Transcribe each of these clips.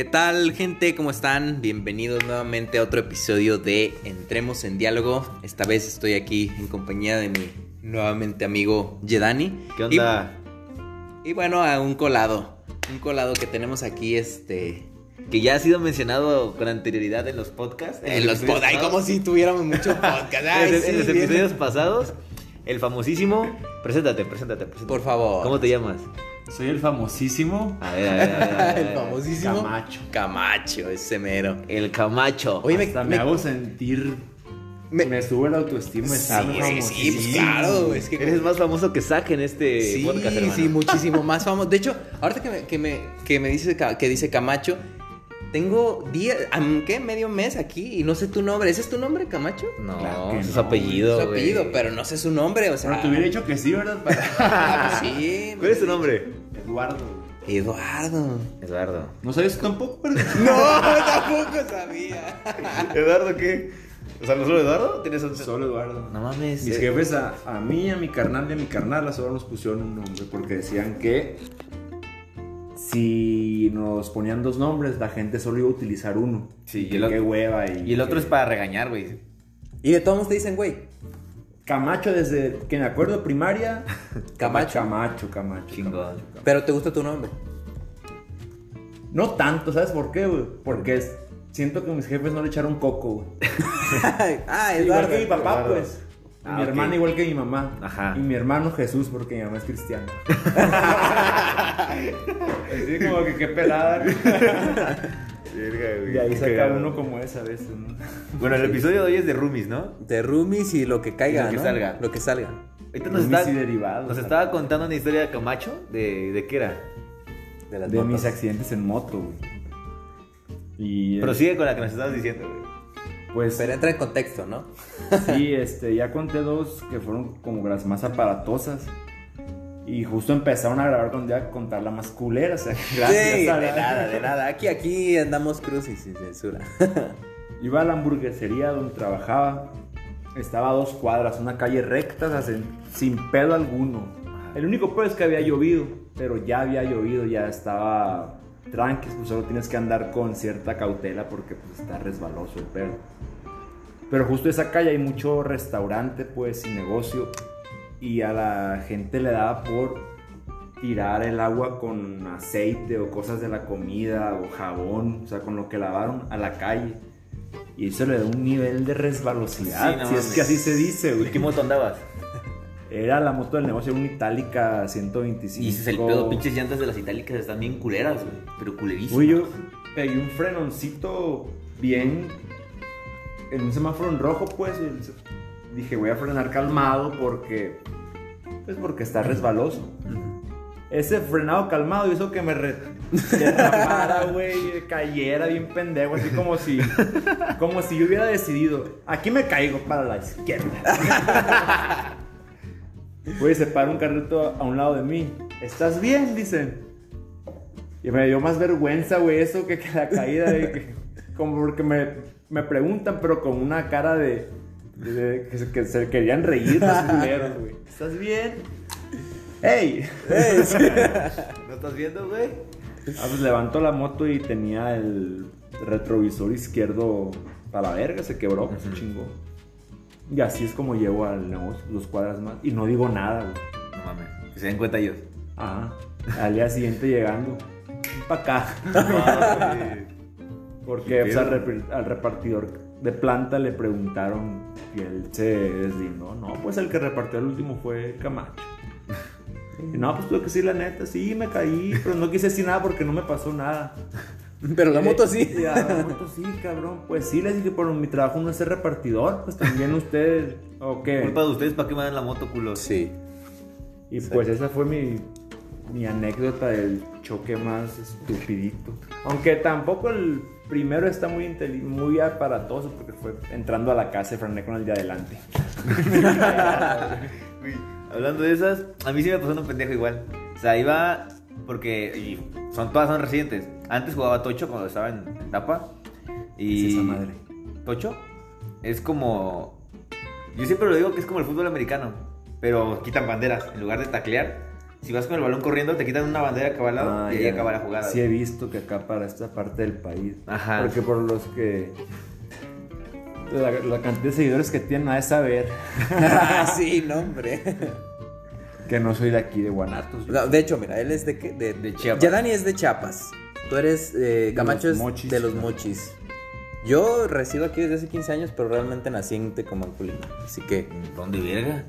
¿Qué tal gente? ¿Cómo están? Bienvenidos nuevamente a otro episodio de Entremos en Diálogo. Esta vez estoy aquí en compañía de mi nuevamente amigo Yedani. ¿Qué onda? Y, y bueno, a un colado. Un colado que tenemos aquí, este... Que ya ha sido mencionado con anterioridad en los podcasts. En los podcasts. Ay, como si tuviéramos muchos podcasts. Ay, en, sí, en los episodios pasados, el famosísimo... Preséntate, preséntate, preséntate. Por favor. ¿Cómo te llamas? Soy el famosísimo A ver, a ver, a ver, a ver. El famosísimo Camacho. Camacho, ese mero. El Camacho. Oye, me- Hasta me, me- hago sentir. Me- Me, sube la autoestima. Sí, sí, sí, pues claro. Es que Eres más famoso que Zack en este Sí, podcast, hermano. sí, muchísimo más famoso. De hecho, ahorita que me, que me, que me dice, que dice Camacho, tengo día, ¿qué? Medio mes aquí y no sé tu nombre. ¿Ese es tu nombre, Camacho? No, Claro es no, apellido, Su apellido, pero no sé su nombre, o sea. Pero te hubiera dicho que sí, ¿verdad? Ah, pues sí. ¿Cuál es tu nombre? Eduardo. Eduardo. Eduardo. ¿No sabes tú tampoco? No, tampoco sabía. ¿Eduardo qué? O sea, ¿no solo Eduardo? ¿Tienes un... Solo Eduardo. No mames. Mis eh, jefes a, a mí, a mi carnal y a mi carnal solo nos pusieron un nombre porque decían que si nos ponían dos nombres, la gente solo iba a utilizar uno. Sí, Que y el qué hueva. Y, Y el otro es para regañar, güey. Y de todos modos te dicen, güey. Camacho desde que me acuerdo primaria. Camacho. Camacho, Camacho. Chingón. Camacho. Pero te gusta tu nombre. No tanto, ¿sabes por qué, güey? Porque es- siento que mis jefes no le echaron coco, güey. ah, Igual que mi papá, Eduardo. pues. Ah, mi ok. hermana igual que mi mamá. Ajá. Y mi hermano Jesús, porque mi mamá es cristiana. Así como que qué pelada. Y ahí saca uno como esa a veces, ¿no? Bueno, el episodio de hoy es de Roomies, ¿no? De roomies y lo que caiga, lo que ¿no? salga. Lo que salga. Ahorita nos, está- y derivados. nos estaba contando una historia de Camacho. ¿De, de qué era? De las De mis accidentes en moto, güey. Y. eh, Prosigue con la que nos estabas diciendo, güey. Pues Pero entra en contexto, ¿no? sí, este, ya conté dos que fueron como las más aparatosas. Y justo empezaron a grabar cuando iba a contar la más culera. O sea, gracias sí, a de la- nada, de nada. Aquí, aquí andamos cruz y sin censura. Iba a la hamburguesería donde trabajaba. Estaba a dos cuadras, una calle recta, o sea, sin, sin pedo alguno. El único pedo es que había llovido, pero ya había llovido, ya estaba tranqui, pues solo tienes que andar con cierta cautela porque pues está resbaloso el pedo. Pero justo esa calle hay mucho restaurante, pues, y negocio. Y a la gente le daba por tirar el agua con aceite o cosas de la comida o jabón, o sea, con lo que lavaron a la calle. Y eso le da un nivel de resbalosidad, Sí, no si es mames. que así se dice, ¿Y güey. qué moto andabas? Era la moto del negocio, una Itálica 125. Y ese es el pedo, pinches llantas de las itálicas están bien culeras, güey. Pero culerísimas. Uy, yo pegué un frenoncito bien en un semáforo en rojo, pues. Dije, voy a frenar calmado porque. Pues porque está resbaloso. Ese frenado calmado hizo que me re- derrapara, güey, cayera bien pendejo, así como si, como si yo hubiera decidido, aquí me caigo para la izquierda. Güey, se para un carrito a un lado de mí. ¿Estás bien? Dicen. Y me dio más vergüenza, güey, eso que, que la caída, de que- como porque me, me preguntan, pero con una cara de, de- de que, se, que se querían reír los güey. ¿Estás bien? ¡Ey! ¿No estás viendo, güey? Ah, pues levantó la moto y tenía el retrovisor izquierdo para la verga, se quebró, se chingó. Y así es como llego al negocio, dos cuadras más. Y no digo nada, güey. No mames. Que se den cuenta ellos. Ajá. Al día siguiente llegando. Para acá. Porque pues, al, repar- al repartidor de planta le preguntaron y él se deslindó. No, pues el que repartió el último fue Camacho. Y no, pues tuve que decir la neta, sí, me caí, pero no quise decir nada porque no me pasó nada. Pero la moto sí. Y, "Ah, la moto sí, cabrón. Pues sí, les dije, pero mi trabajo no es ser repartidor, pues también ustedes, ¿o qué? Culpa de ustedes, ¿para qué me dan la moto, culos? Sí. Y pues esa fue mi, mi anécdota del choque más estupidito. Aunque tampoco el primero está muy, muy aparatoso porque fue entrando a la casa y frené con el de adelante. Hablando de esas, a mí sí me pasó un pendejo igual. O sea, iba porque y son todas son recientes. Antes jugaba Tocho cuando estaba en etapa ¿Qué y es esa madre? Tocho es como yo siempre lo digo que es como el fútbol americano, pero quitan banderas en lugar de taclear, si vas con el balón corriendo, te quitan una bandera que va al lado Ah, y ahí ya. acaba la jugada. Sí he visto que acá para esta parte del país. Ajá. Porque por los que... La, la cantidad de seguidores que tienen a de saber sí, no, hombre. que no soy de aquí, de Guanatos. No, de hecho, mira, él es de, qué? de, De Chiapas. Ya Dani es de Chiapas. Tú eres eh, Camacho los es mochis. de los mochis. Yo resido aquí desde hace 15 años, pero realmente nací en Tecomán, Colima. Así que, ¿Dónde verga?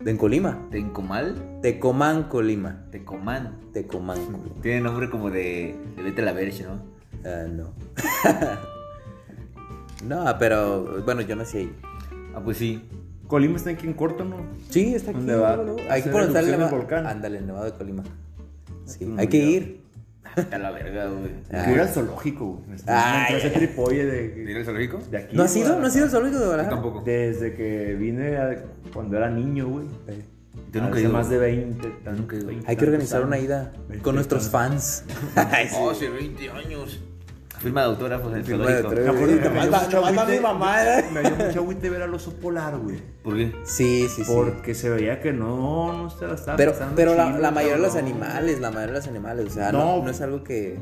¿De en Colima? ¿Tencomal? Tecomán, Colima. Tecomán. Tecomán, Colima. Tiene nombre como de, de Vete a la Verge, ¿no? Ah, no. no, pero bueno, yo nací ahí. Ah, pues sí. Colima está aquí en corto, ¿no? Sí, está aquí. ¿Dónde va? luego, luego. ¿A Hay que por el volcán? Ándale, el Nevado de Colima. Sí, hay que ir. Vete a la verga, güey. Ah. Que ir al zoológico, güey. Ay, ese tripolle ¿Ir de, al zoológico? de aquí. ¿No has ido? ¿No has ido al zoológico de Yo Guadalajara? tampoco. Desde que vine a- cuando era niño, güey. Yo nunca he Hace ido. más de 20. tan- Nunca he ido. 20 Hay que organizar una ida con nuestros fans. Ay, sí. Oh, hace 20 años. Firma de autógrafos en Firma de autógrafos. Me mi mamá, ¿eh? Me dio mucho agüite ver al oso polar, güey. ¿Por qué? Sí, sí, sí. Porque se veía que no, no se la estaba Pero, pero la, mayoría de los animales, la mayoría de los animales, o sea, no, No. no es algo que...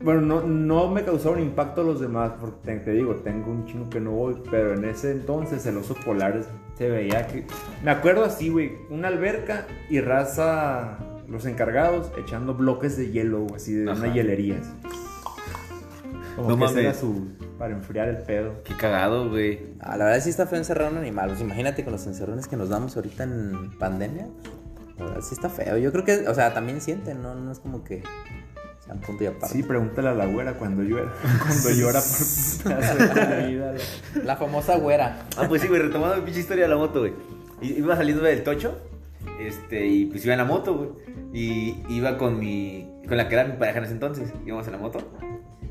Bueno, no, no me causaron impacto los demás, porque te, te digo, tengo un chingo que no voy, pero en ese entonces el oso polar se veía que... Me acuerdo así, güey, una alberca y raza, los encargados, echando bloques de hielo, así de Ajá. una hielería. Como No que mames. era su... para enfriar el pedo. Qué cagado, güey. Ah, la verdad sí está feo encerrar un animal. Pues imagínate con los encerrones que nos damos ahorita en pandemia. La verdad sí está feo. Yo creo que, o sea, también sienten, ¿no? No es como que sean punto y aparte. Sí, pregúntale a la güera cuando llora, cuando llora por la- La famosa güera. Ah, pues sí, güey, retomando mi pinche historia de la moto, güey. I- Iba saliendo del tocho, este, y pues iba en la moto, güey. Y iba con mi, con la que era mi pareja en ese entonces, íbamos en la moto.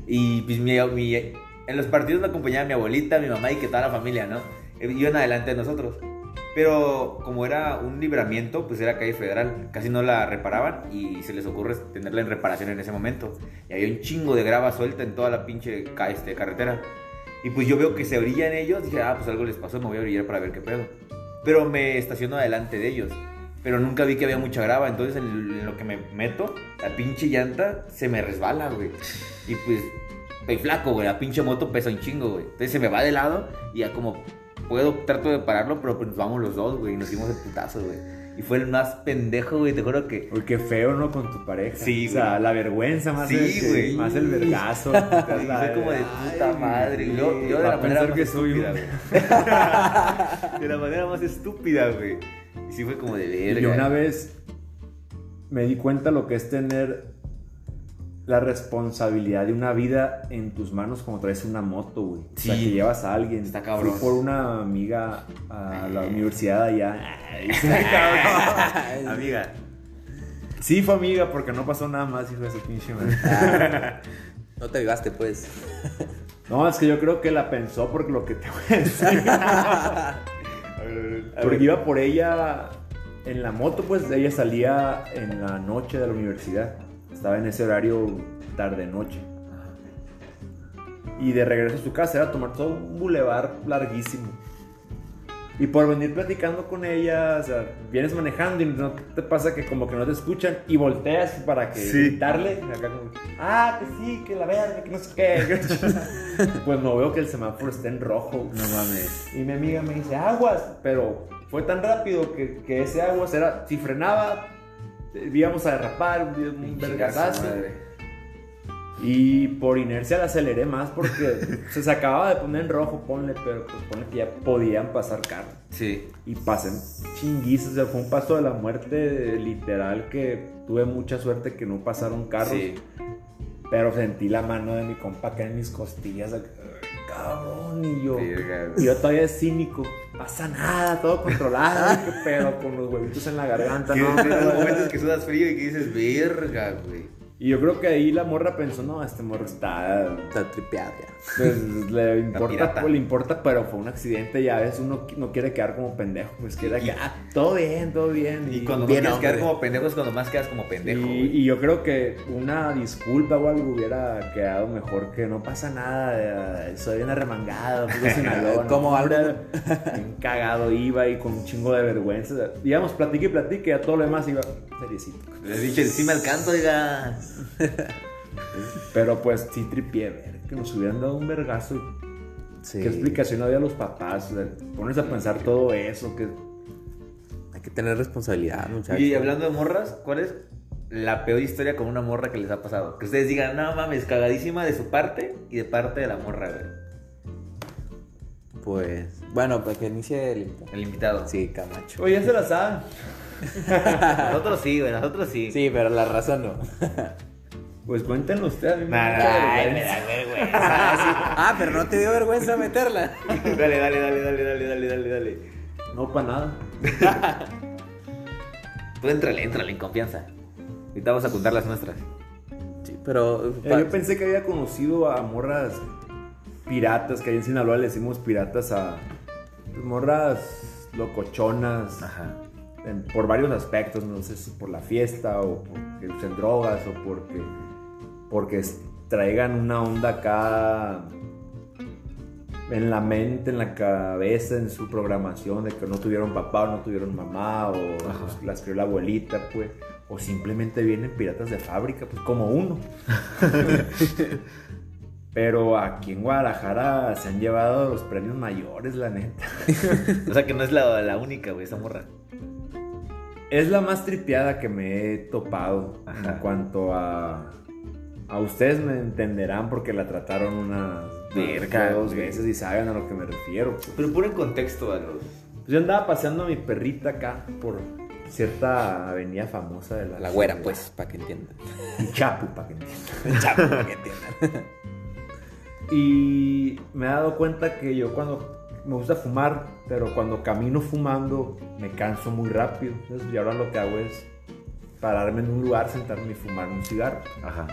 Y pues mi, mi- en los partidos me acompañaba mi abuelita, mi mamá y que toda la familia, ¿no? Eh, Iban adelante de nosotros. Pero como era un libramiento, pues era calle federal. Casi no la reparaban y se les ocurre tenerla en reparación en ese momento. Y había un chingo de grava suelta en toda la pinche este, carretera. Y pues yo veo que se brillan ellos. Dije, ah, pues algo les pasó, me voy a brillar para ver qué pedo. Pero me estaciono adelante de ellos. Pero nunca vi que había mucha grava. Entonces en, lo que me meto, la pinche llanta se me resbala, güey. Y pues estoy flaco, güey. La pinche moto pesa un chingo, güey. Entonces se me va de lado y ya como puedo, trato de pararlo, pero pues nos vamos los dos, güey. Y nos dimos de putazos, güey. Y fue el más pendejo, güey. Te juro que. Uy, qué feo, ¿no? Con tu pareja. Sí, O sea, güey. la vergüenza más, Sí, el, güey. más el vergazo. Fue como de puta madre. Yo, yo de la manera más que soy estúpida, un- güey. De la manera más estúpida, güey. Y sí fue como de verga. Y una vez me di cuenta lo que es tener la responsabilidad de una vida en tus manos como traes una moto, güey. O sea, que llevas a alguien. Está cabrón. Fui por una amiga a la universidad allá. Está cabrón. Amiga. Sí, fue amiga porque no pasó nada más, hijo de su pinche madre. No te vivaste, pues. No, es que yo creo que la pensó porque lo que te voy a decir. Porque iba por ella en la moto, pues ella salía en la noche de la universidad. Estaba en ese horario tarde-noche. Y de regreso a su casa era tomar todo un bulevar larguísimo. Y por venir platicando con ella, o sea, vienes manejando y no te pasa que como que no te escuchan y volteas para que Sí. gritarle. Acá como, ah, que sí, que la verga, que no sé qué. pues no veo que el semáforo está en rojo. No mames. Y mi amiga me dice, aguas, pero fue tan rápido que, que ese aguas era, si frenaba, eh, íbamos a derrapar, un, un vergazazo. Y por inercia la aceleré más porque se, se acababa de poner en rojo, ponle, pero pues ponle que ya podían pasar carros. Sí. Y pasé chinguizos, o sea, fue un paso de la muerte literal que tuve mucha suerte que no pasaron carros. Sí. Pero sentí la mano de mi compa acá en mis costillas, cabrón, y yo... Y yo todavía es cínico. Pasa nada, todo controlado. qué pedo, con los huevitos en la garganta, ¿no? los momentos que sudas frío y que dices, verga, güey. Y yo creo que ahí la morra pensó, no, este morro está... Está tripeado ya. Pues le importa, pues, le importa, pero fue un accidente y a veces uno no quiere quedar como pendejo, pues quiere que, ah, todo bien, todo bien. Y cuando Bien, quieres quedar como pendejo es cuando más quedas como pendejo, y, yo creo que una disculpa o algo hubiera quedado mejor que no pasa nada, eh, soy bien arremangado. Como algo- cagado iba y con un chingo de vergüenza. Digamos, platique y platique, y a todo lo demás iba seriecito. Le dije, sí me alcanzo, oiga. Pero pues sí tripié, ver, que nos hubieran dado un vergazo. Sí. ¿Qué explicación había a los papás? O sea, pones a pensar todo eso, que Hay que tener responsabilidad, muchachos. Y hablando de morras, ¿cuál es la peor historia con una morra que les ha pasado? Que ustedes digan, no mames, cagadísima de su parte y de parte de la morra, güey. Pues, bueno, para que inicie el... El invitado. Sí, Camacho. Oye, ya se la saben. Nosotros sí, güey, nosotros sí. Sí, pero la razón no. Pues cuéntenlo ustedes. a mí me da vergüenza. da vergüenza. ah, pero no te dio vergüenza meterla. dale, dale, dale, dale, dale, dale, dale, dale. No, para nada. Tú entrale, entrale en confianza. Ahorita vamos a contar las nuestras. Sí, pero... Eh, yo pensé que había conocido a morras piratas, que ahí en Sinaloa le decimos piratas a pues, morras locochonas, Ajá. En- por varios aspectos, no sé si por la fiesta o porque usen drogas o porque, porque traigan una onda acá en la mente, en la cabeza, en su programación de que no tuvieron papá o no tuvieron mamá o pues, las crió la abuelita, pues. O simplemente vienen piratas de fábrica, pues como uno. Pero aquí en Guadalajara se han llevado los premios mayores, la neta. O sea que no es la, la única, güey, esa morra. Es la más tripeada que me he topado Ajá. en cuanto a... A ustedes me entenderán porque la trataron unas Verga, dos güey. veces y saben a lo que me refiero. pues. Pero pon en contexto a los. Pues yo andaba paseando a mi perrita acá por cierta avenida famosa de la... La güera, pues, para que entiendan. Y Chapu, para que entiendan. Chapo, para que entiendan. Y me he dado cuenta que yo cuando me gusta fumar, pero cuando camino fumando me canso muy rápido. Entonces, y ahora lo que hago es pararme en un lugar, sentarme y fumar un cigarro. Ajá.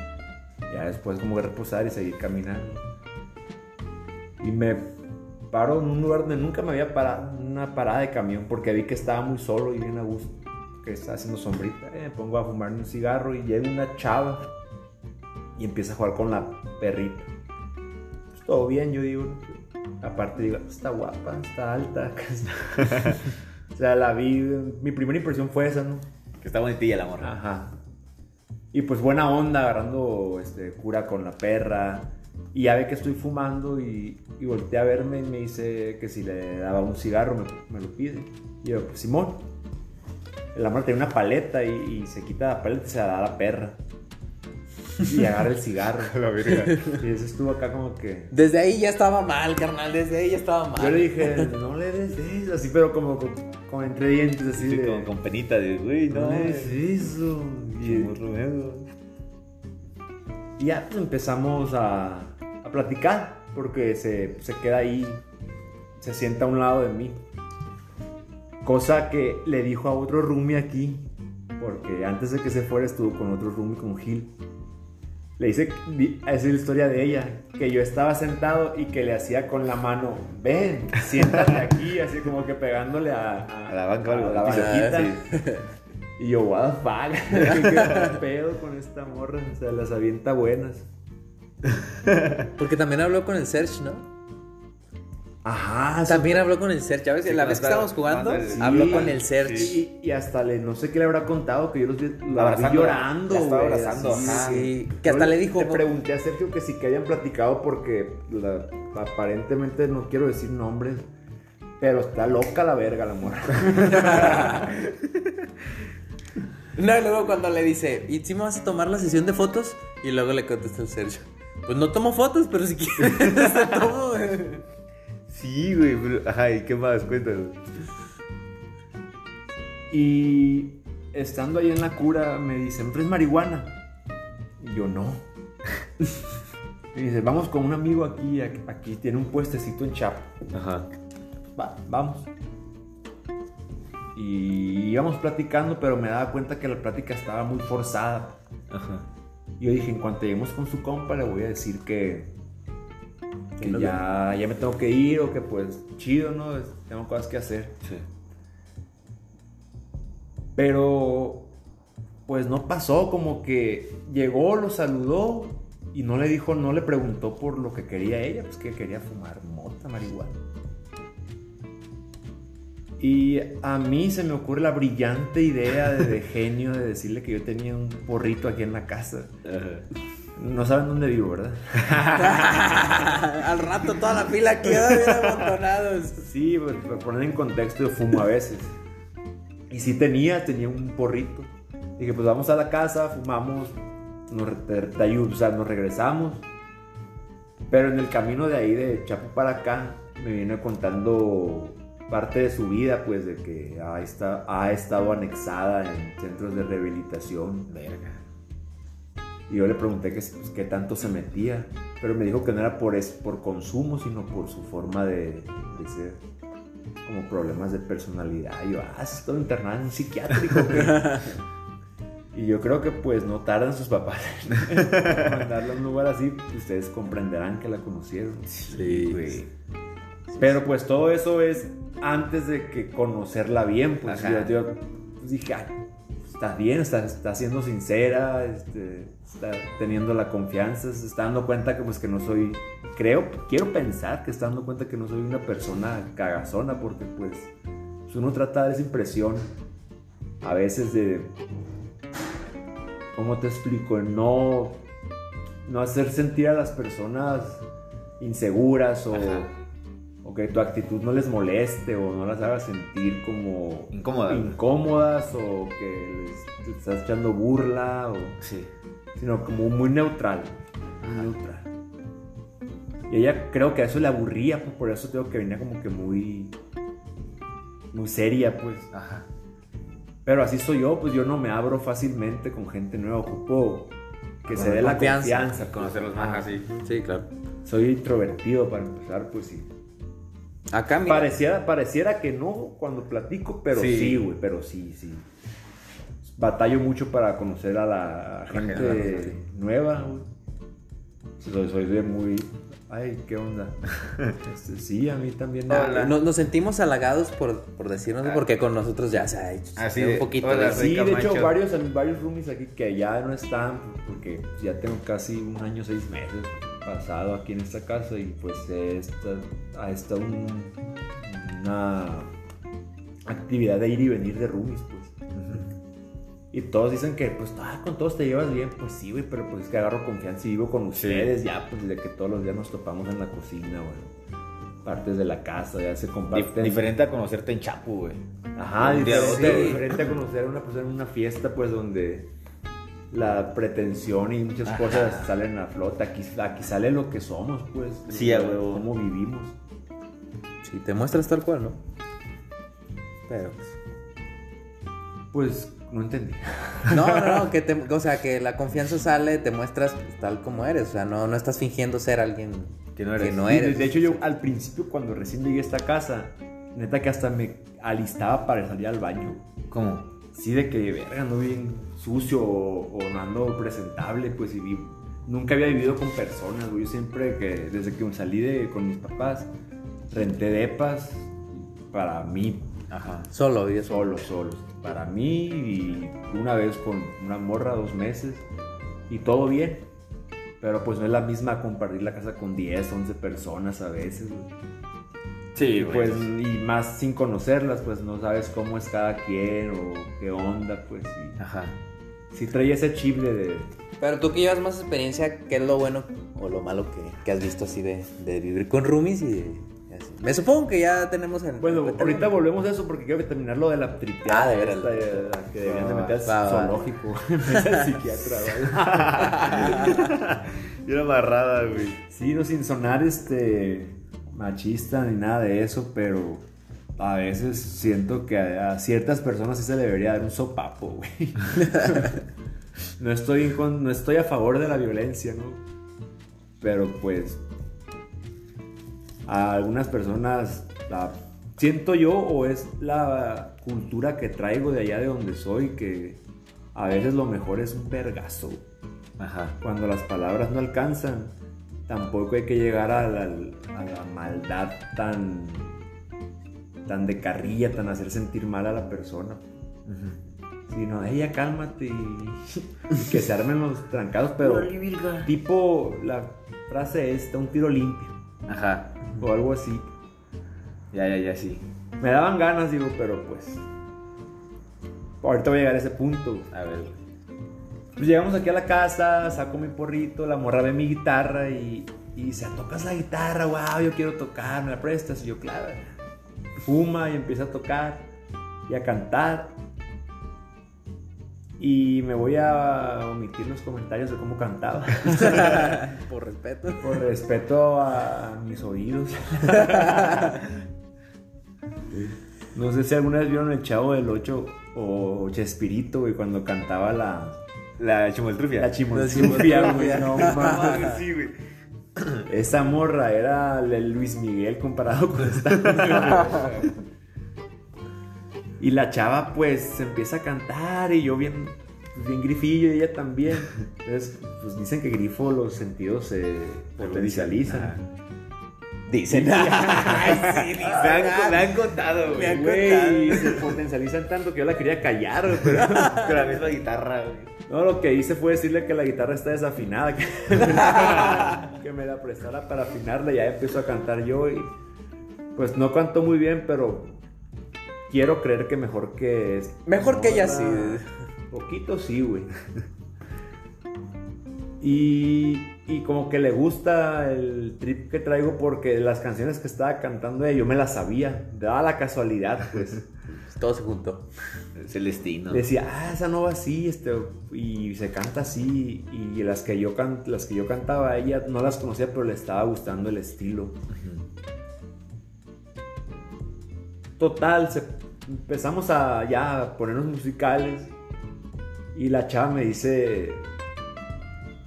Ya después como que reposar y seguir caminando. Y me paro en un lugar donde nunca me había parado, una parada de camión, porque vi que estaba muy solo y bien a gusto, que estaba haciendo sombrita. Eh, me pongo a fumar un cigarro y llega una chava y empieza a jugar con la perrita. Pues todo bien, yo digo. Aparte digo, está guapa, está alta. o sea, la vi, mi primera impresión fue esa, ¿no? Que está bonitilla la morra. Ajá. Y pues buena onda, agarrando este, cura con la perra. Y ya ve que estoy fumando y, y voltea a verme y me dice que si le daba un cigarro me, me lo pide. Y yo, pues Simón. La morra tiene una paleta y, y se quita la paleta y se la da a la perra. Y agarra el cigarro. La verga. Y eso estuvo acá como que... Desde ahí ya estaba mal, carnal. Desde ahí ya estaba mal. Yo le dije, no le des eso, así, pero como, como, como entre dientes, así Sí, de... con, con penita de, güey, no no. le des eso. Y, Y ya pues, empezamos a, a platicar, porque se, se queda ahí, se sienta a un lado de mí. Cosa que le dijo a otro roomie aquí, porque antes de que se fuera estuvo con otro roomie, con Gil. Le dice, es la historia de ella, que yo estaba sentado y que le hacía con la mano, ven, siéntate aquí, así como que pegándole a, A la banca a la Ah, banquita. Y yo, what the fuck, qué pedo con esta morra, o sea, las avienta buenas. Porque también habló con el Search, ¿no? Ajá, También habló con el Search. ¿Ya ves? Sí, la vez que estábamos jugando, sí. habló con el Search. Y, y hasta le, no sé qué le habrá contado, que yo los vi, lo vi Abrazando, llorando, estaba abrazando, ajá. Sí, que hasta Yo le dijo. Te pregunté a Sergio que sí que habían platicado porque la- aparentemente no quiero decir nombres, pero está loca la verga la morra. No, y luego cuando le dice, ¿y si me vas a tomar la sesión de fotos? Y luego le contesta el Sergio. Pues no tomo fotos, pero si quieres te tomo. Sí, güey, pero- ajá, ¿y qué más? Cuéntanos. Y estando ahí en la cura me dicen, ¿traes marihuana? Y yo no. Y dice, vamos con un amigo aquí, aquí, aquí tiene un puestecito en Chapo. Ajá. Va, vamos. Y íbamos platicando, pero me daba cuenta que la plática estaba muy forzada. Ajá. Y yo dije, en cuanto lleguemos con su compa, le voy a decir que, que no ya, ya me tengo que ir o que pues chido, ¿no? Tengo cosas que hacer. Sí. Pero pues no pasó, como que llegó, lo saludó y no le dijo, no le preguntó por lo que quería ella, pues que quería fumar mota, marihuana. Y a mí se me ocurre la brillante idea de, de genio de decirle que yo tenía un porrito aquí en la casa. No saben dónde vivo, ¿verdad? Al rato toda la fila queda bien amontonados. Sí, pues, para poner en contexto, yo fumo a veces. Y sí tenía, tenía un porrito. Dije, pues vamos a la casa, fumamos, nos, te- te ayudo, o sea, nos regresamos. Pero en el camino de ahí, de Chapo para acá, me viene contando parte de su vida, pues de que ha, esta- ha estado anexada en centros de rehabilitación. Verga. Y yo le pregunté que, pues, qué tanto se metía, pero me dijo que no era por, es, por consumo, sino por su forma de, de ser, como problemas de personalidad. Y yo, ah, has estado internada en un psiquiátrico. güey?" y yo creo que pues no tardan sus papás en mandarla a un lugar así, ustedes comprenderán que la conocieron. Sí, güey. Pero pues todo eso es antes de que conocerla bien, pues yo, yo, pues, dije, "Ay, está bien, está, está siendo sincera, este, está teniendo la confianza, está dando cuenta que pues que no soy, creo, quiero pensar que está dando cuenta que no soy una persona cagazona, porque pues, pues, uno trata de esa impresión a veces de, ¿cómo te explico? No, no hacer sentir a las personas inseguras o. o que tu actitud no les moleste o no las haga sentir como Incómoda. incómodas o que les, les estás echando burla o Sí. sino como muy neutral muy neutral y ella creo que a eso le aburría pues por eso tengo que venía como que muy muy seria pues Ajá. pero así soy yo pues yo no me abro fácilmente con gente nueva ocupo que se dé la confianza. confianza pues. Conocerlos más así. Sí, claro. soy introvertido para empezar pues sí Acá, mira. Pareciera, pareciera que no cuando platico, pero Sí. sí, güey, pero sí, sí. Batallo mucho para conocer a la gente nueva, güey. Soy, soy de muy... Ay, ¿qué onda? Este, sí, a mí también. Hola. Nos, nos sentimos halagados por, por decirnos, porque con nosotros ya se ha hecho Así un de, poquito hola, de... Sí, de hecho, varios, varios roomies aquí que ya no están, porque ya tengo casi un año, seis meses pasado aquí en esta casa y pues esta, ha estado un- una actividad de ir y venir de roomies, pues. Y todos dicen que, pues, ah, con todos te llevas bien. Pues sí, güey, pero pues es que agarro confianza y vivo con Sí. ustedes ya, pues, desde que todos los días nos topamos en la cocina, güey. Partes de la casa, ya se comparten. diferente a conocerte en Chapu, güey. Ajá, diferente, sí. diferente a conocer a una persona en una fiesta, pues donde la pretensión y muchas Ajá. cosas salen a flota. Aquí, aquí sale lo que somos, pues. Sí, a huevo. Cómo vivimos. Sí, te muestras tal cual, ¿no? Pero... pues, Pues no entendí. No, no, no, que te, o sea, que la confianza sale, te muestras tal como eres, o sea, no, no estás fingiendo ser alguien Que no eres. Que no eres. de hecho, yo al principio, cuando recién llegué a esta casa, neta que hasta me alistaba para salir al baño. ¿Cómo? Sí, de que, verga, ando bien sucio o, o no ando presentable, pues, y vi- nunca había vivido con personas, güey. Yo siempre que, desde que me salí de, con mis papás, renté depas para mí, Ajá. solo, vives solo, solo. Para mí y una vez con una morra, dos meses, y todo bien. Pero pues no es la misma compartir la casa con 10, 11 personas a veces, güey. Sí, Y güey. pues, y más sin conocerlas, pues no sabes cómo es cada quien o qué onda, pues. Y, Ajá. sí traía ese chip de, de- Pero tú que llevas más experiencia, ¿qué es lo bueno o lo malo que, que has visto así de, de vivir con roomies y, de- así? Me supongo que ya tenemos el... Bueno, el- ahorita volvemos a eso porque quiero terminar lo de la tripeada. Ah, de veras. esta, eh, la que deberían de Va, meter al zoológico. al psiquiatra, Y una barrada, güey. Sí, no sin sonar este machista ni nada de eso, pero a veces siento que a, ciertas personas sí se le debería dar un sopapo, güey. no, estoy con- no estoy a favor de la violencia, ¿no? Pero pues a algunas personas la siento yo o es la cultura que traigo de allá de donde soy que a veces lo mejor es un vergazo. Ajá. Cuando las palabras no alcanzan, tampoco hay que llegar a la, a la maldad tan, tan de carrilla, tan hacer sentir mal a la persona. Sino, ella cálmate y, que se armen los trancados, pero tipo la frase esta, un tiro limpio Ajá. o algo así. Ya, ya, ya, sí. Me daban ganas, digo, pero pues. Ahorita voy a llegar a ese punto. A ver. Pues llegamos aquí a la casa, saco mi porrito, la morra ve mi guitarra y, y dice, ¿tocas la guitarra? Wow, yo quiero tocar, ¿me la prestas? Y yo, claro. Fuma y empieza a tocar y a cantar. Y me voy a omitir los comentarios de cómo cantaba. Por respeto. Por respeto a mis oídos. No sé si alguna vez vieron el Chavo del 8 o Chespirito, güey, cuando cantaba la, La chimoltrufia. la chimoltrufia, güey. No mames. sí, güey. Esa morra era el Luis Miguel comparado con esta. y la chava, pues, se empieza a cantar y yo bien, bien grifillo y ella también. Entonces, pues dicen que grifo los sentidos se potencializan. Dicen. Me han, me han contado, Me güey. se potencializan tanto que yo la quería callar, güey, pero... Con la misma guitarra, güey. No, lo que hice fue decirle que la guitarra está desafinada, que, que me la prestara para afinarla y ya empiezo a cantar yo y pues no canto muy bien, pero quiero creer que mejor que es. Mejor que ella sí. Poquito sí, güey. Y, y como que le gusta el trip que traigo porque las canciones que estaba cantando ella yo me las sabía, daba la casualidad, pues. Todo se juntó. Es el destino. Decía, ah, esa no va así, este, y se canta así, y las que yo can- las que yo cantaba, ella no las conocía, pero le estaba gustando el estilo. Total, se- empezamos a ya ponernos musicales, y la chava me dice,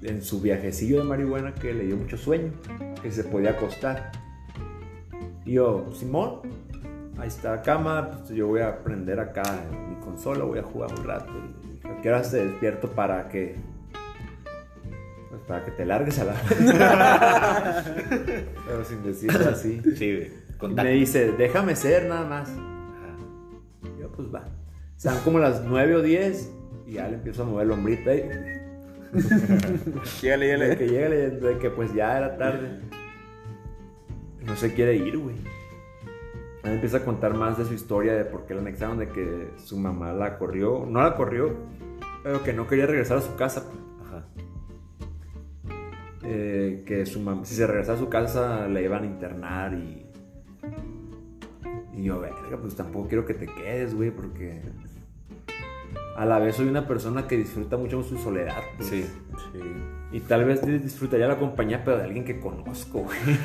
en su viajecillo de marihuana, que le dio mucho sueño, que se podía acostar. Y yo, Simón, ahí está la cama, pues yo voy a aprender acá en mi consola, voy a jugar un rato. ¿a qué hora te despierto para que... Pues para que te largues a la... Pero sin decirlo así. Sí, me dice, déjame ser nada más. Yo, pues va. Sean como las 9 o 10 y ya le empiezo a mover el hombrito ahí. Llegale, De que llega leyendo de que pues ya era tarde. No se quiere ir, güey. Ahí empieza a contar más de su historia, de por qué la anexaron, de que su mamá la corrió. No la corrió, pero que no quería regresar a su casa. Ajá. Eh, que su mamá, si se regresaba a su casa, la iban a internar y. Y yo, verga, pues tampoco quiero que te quedes, güey, porque. A la vez soy una persona que disfruta mucho su soledad. pues. Sí. Y tal vez disfrutaría la compañía, pero de alguien que conozco, güey.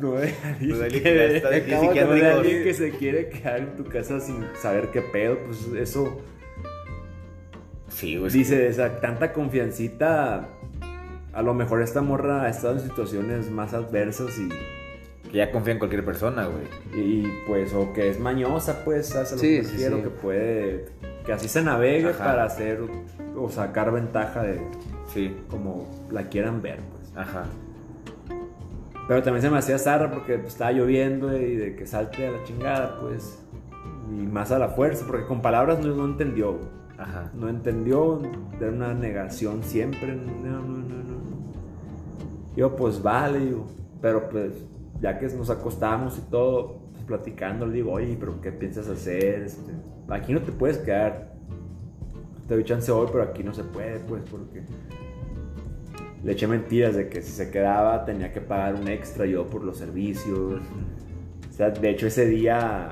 No, no de alguien, Pues que, de no de psiquiátrico. alguien que se quiere quedar en tu casa sin saber qué pedo. Pues eso, Sí, güey. dice, esa tanta confiancita. A lo mejor esta morra ha estado en situaciones más adversas y, Que ya confía en cualquier persona, güey. y, pues, o que es mañosa, pues, a lo Sí, que sí, quiero, sí. que puede, que así se navegue Ajá. para hacer o sacar ventaja de Sí. como la quieran ver, pues. Ajá. Pero también se me hacía zarra porque pues, estaba lloviendo y de que salte a la chingada, pues. Y más a la fuerza, porque con palabras no, no entendió. güey. Ajá. No entendió, era una negación siempre. No, no, no, no. no. Yo, pues vale, digo. Pero pues, ya que nos acostamos y todo, pues, platicando, le digo, oye, pero ¿qué piensas hacer? Este, aquí no te puedes quedar. Te doy chance hoy, pero aquí no se puede, pues, porque le eché mentiras de que si se quedaba tenía que pagar un extra yo por los servicios. O sea, de hecho ese día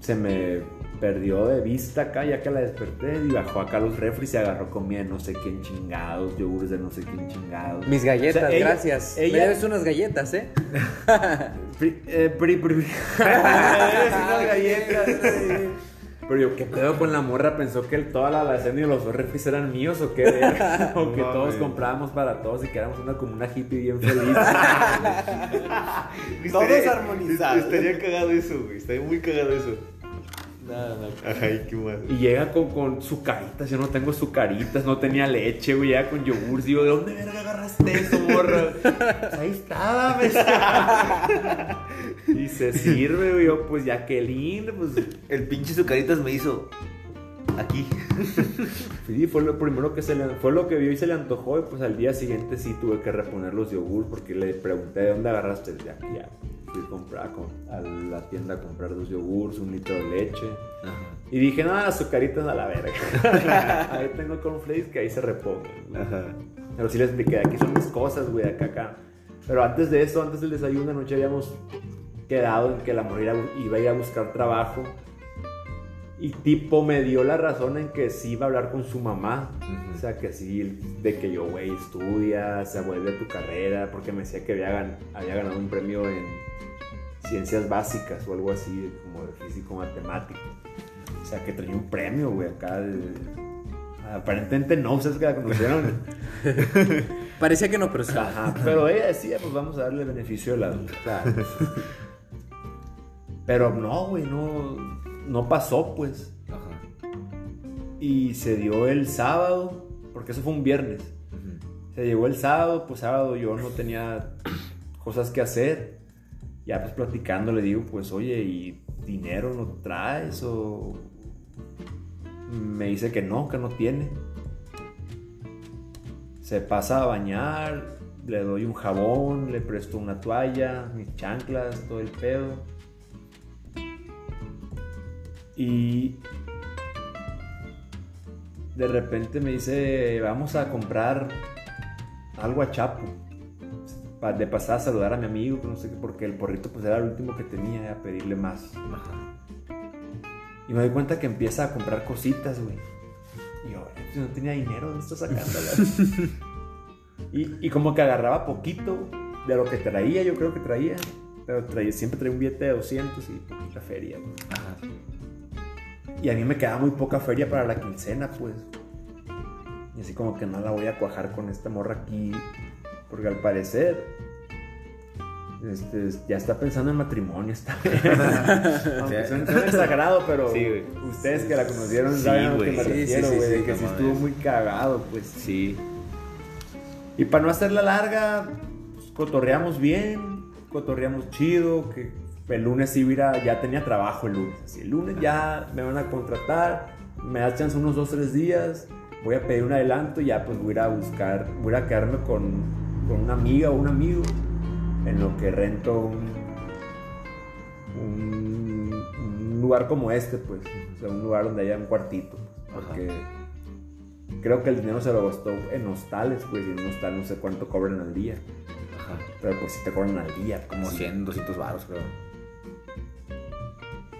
se me perdió de vista acá ya que la desperté y bajó acá los refris y se agarró comida de no sé quién chingados, yogures de no sé quién chingados. Mis galletas, O sea, ella- gracias. ella- Me debes unas galletas, ¿eh? Pri- eh, pri- unas galletas, güey. Pero yo, ¿qué pedo con la morra? Pensó que toda la alacena y los dos refris eran míos o qué, o que No todos comprábamos para todos y que éramos una como una hippie bien feliz. Todos armonizados. Estaría cagado eso, güey. Estaría muy cagado eso. Nada, nada. Ay, qué mal. Y llega con, con su caritas, yo no tengo su caritas, no tenía leche, güey, llega con yogur. Digo, ¿de dónde verga agarraste eso, morra? Pues ahí estaba, me Y se sirve, güey, yo, pues Jacqueline, pues. El pinche Zucaritas me hizo aquí. Sí, fue lo primero que se le, fue lo que vio y se le antojó. Y pues al día siguiente sí tuve que reponer los yogur porque le pregunté de dónde agarraste aquí. Ya fui a comprar a la tienda a comprar dos yogures, un litro de leche. Y dije, no, las azucaritas a la verga. ahí tengo cornflakes que ahí se repongan. Ajá. Pero sí les expliqué, aquí son mis cosas, güey, acá, acá. Pero antes de eso, antes del desayuno, anoche habíamos quedado en que la mujer iba a ir a buscar trabajo. Y tipo me dio la razón en que sí iba a hablar con su mamá. Ujú. O sea, que sí, de que yo, güey, estudia, se vuelve a tu carrera, porque me decía que había, había ganado un premio en ciencias básicas o algo así, como de físico matemático. O sea, que traía un premio, güey, acá. de- Aparentemente no, ustedes que la conocieron. Parecía que no, pero sí. Ajá, pero ella decía, pues vamos a darle beneficio de la duda. Pero no, güey, no, no pasó, pues. Ajá. Y se dio el sábado, porque eso fue un viernes. Se llegó el sábado, pues sábado yo no tenía cosas que hacer. Ya pues platicando le digo, pues oye, ¿y dinero no traes? O me dice que no, que no tiene. Se pasa a bañar, le doy un jabón, le presto una toalla, mis chanclas, todo el pedo. Y de repente me dice, vamos a comprar algo a Chapo. De pasar a saludar a mi amigo, no sé qué, porque el porrito pues era el último que tenía, a pedirle más. Ajá. Y me doy cuenta que empieza a comprar cositas, güey. Y yo, "Eh, pues, no tenía dinero, ¿dónde está sacándolas? y, y como que agarraba poquito de lo que traía, yo creo que traía. Pero traía, siempre traía un billete de 200 y poquita feria. güey. Ajá. Y a mí me quedaba muy poca feria para la quincena, pues. Y así como que no la voy a cuajar con esta morra aquí. Porque al parecer. Este, ya está pensando en matrimonio esta vez. Aunque suena, suena exagerado, pero Sí, ustedes que la conocieron Sí, saben a lo que güey. me Sí, sí, refiero, sí, güey. sí, que sí estuvo muy cagado, pues. Sí. Y para no hacerla larga, pues, cotorreamos bien, cotorreamos chido, que el lunes sí hubiera, ya tenía trabajo el lunes. Así, el lunes ya me van a contratar, me das chance unos dos, tres días, voy a pedir un adelanto y ya pues voy a ir a buscar, voy a quedarme con, con una amiga o un amigo en lo que rento un, un, un lugar como este, pues. O sea, un lugar donde haya un cuartito. pues, Ajá. Porque creo que el dinero se lo gastó en hostales, pues, y en un hostal no sé cuánto cobran al día. Ajá. Pero pues si te cobran al día, Como sí. 100, 200 baros, creo.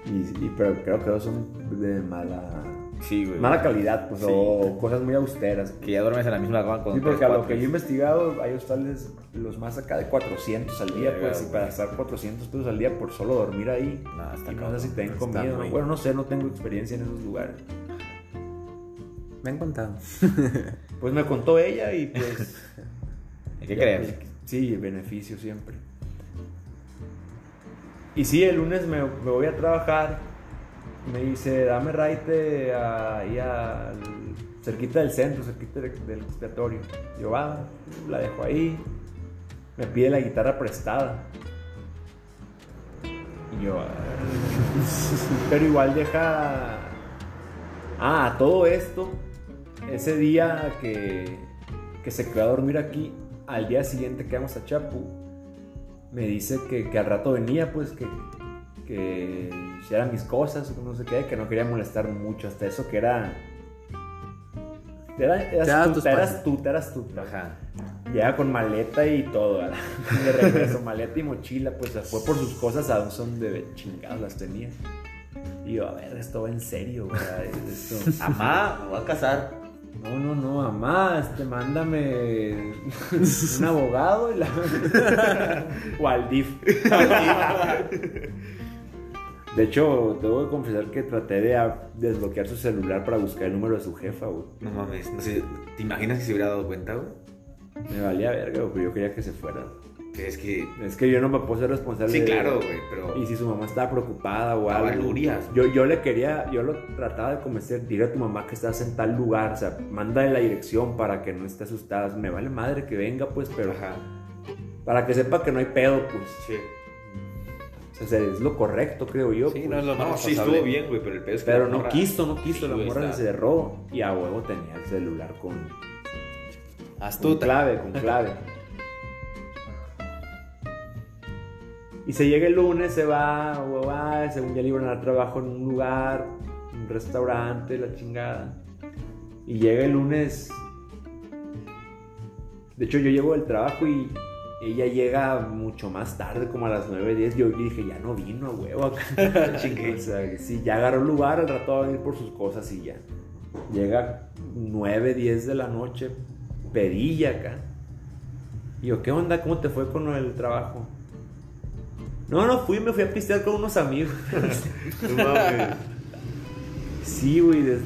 Y, y- pero creo que dos son de mala, Sí, güey. mala calidad, pues, Sí. o cosas muy austeras. Que ya duermes en la misma cama con Sí, tres, porque a lo que yo he investigado, hay hostales los más acá de 400 al día, pues, y para estar 400 pesos al día por solo dormir ahí. No, está y no sé si te den comida. ¿no? muy- Bueno, no sé, no tengo experiencia en esos lugares. Me han contado. Pues me contó ella y pues. Hay que ya, creer. pues, Sí, beneficio siempre. Y sí, el lunes me, me voy a trabajar. Me dice, dame raite ahí al, cerquita del centro, cerquita de- del expiatorio. Yo va, la dejo ahí. Me pide la guitarra prestada. Y yo, "Ah". pero igual deja. Ah, todo esto, ese día que, que se quedó a dormir aquí, al día siguiente que vamos a Chapu, me dice que, que al rato venía, pues que, que hiciera mis cosas, o no sé qué, que no quería molestar mucho, hasta eso que era. Era, eras, tú, eras tú, eras tú. Ajá. Llega con maleta y todo, ¿verdad? de regreso, maleta y mochila, pues fue por sus cosas a donde chingados las tenía. Y yo, a ver, esto va en serio, ¿verdad? Esto, Amá, me voy a casar. no, no, no, mamá, este, mándame un abogado y la... o al DIF. De hecho, debo de confesar que traté de desbloquear su celular para buscar el número de su jefa, güey. No mames. No sé, ¿Te imaginas que se hubiera dado cuenta, güey? Me valía verga, güey, pero yo quería que se fuera. Es que. Es que yo no me puedo ser responsable Sí, claro, güey, pero. Y si su mamá estaba preocupada o algo. lurias. Yo, yo le quería, yo lo trataba de convencer, dile a tu mamá que estás en tal lugar, o sea, mándale la dirección para que no esté asustada. Me vale madre que venga, pues, pero Ajá. para que sepa que no hay pedo, pues. Sí. O sea, es lo correcto, creo yo. Sí, pues. no es lo más No, sí, estuvo bien, güey, pero el pedo es que. Pero la no morra- quiso, no quiso, Sí, la morra se cerró y a huevo tenía el celular con, con Astuta. clave, con clave. Y se llega el lunes, se va, huevo, según ya le iban a dar trabajo en un lugar, un restaurante, la chingada. Y llega el lunes. De hecho, yo llego del trabajo y ella llega mucho más tarde, como a las 9, 10. Yo dije, ya no vino, huevo. acá". Chingue. o sea, sí, ya agarró el lugar, al rato va a venir por sus cosas y ya. Llega 9, 10 de la noche, perilla acá. Y yo, ¿qué onda? ¿Cómo te fue con el trabajo? No, no fui, me fui a pistear con unos amigos. No mames. Sí, güey. y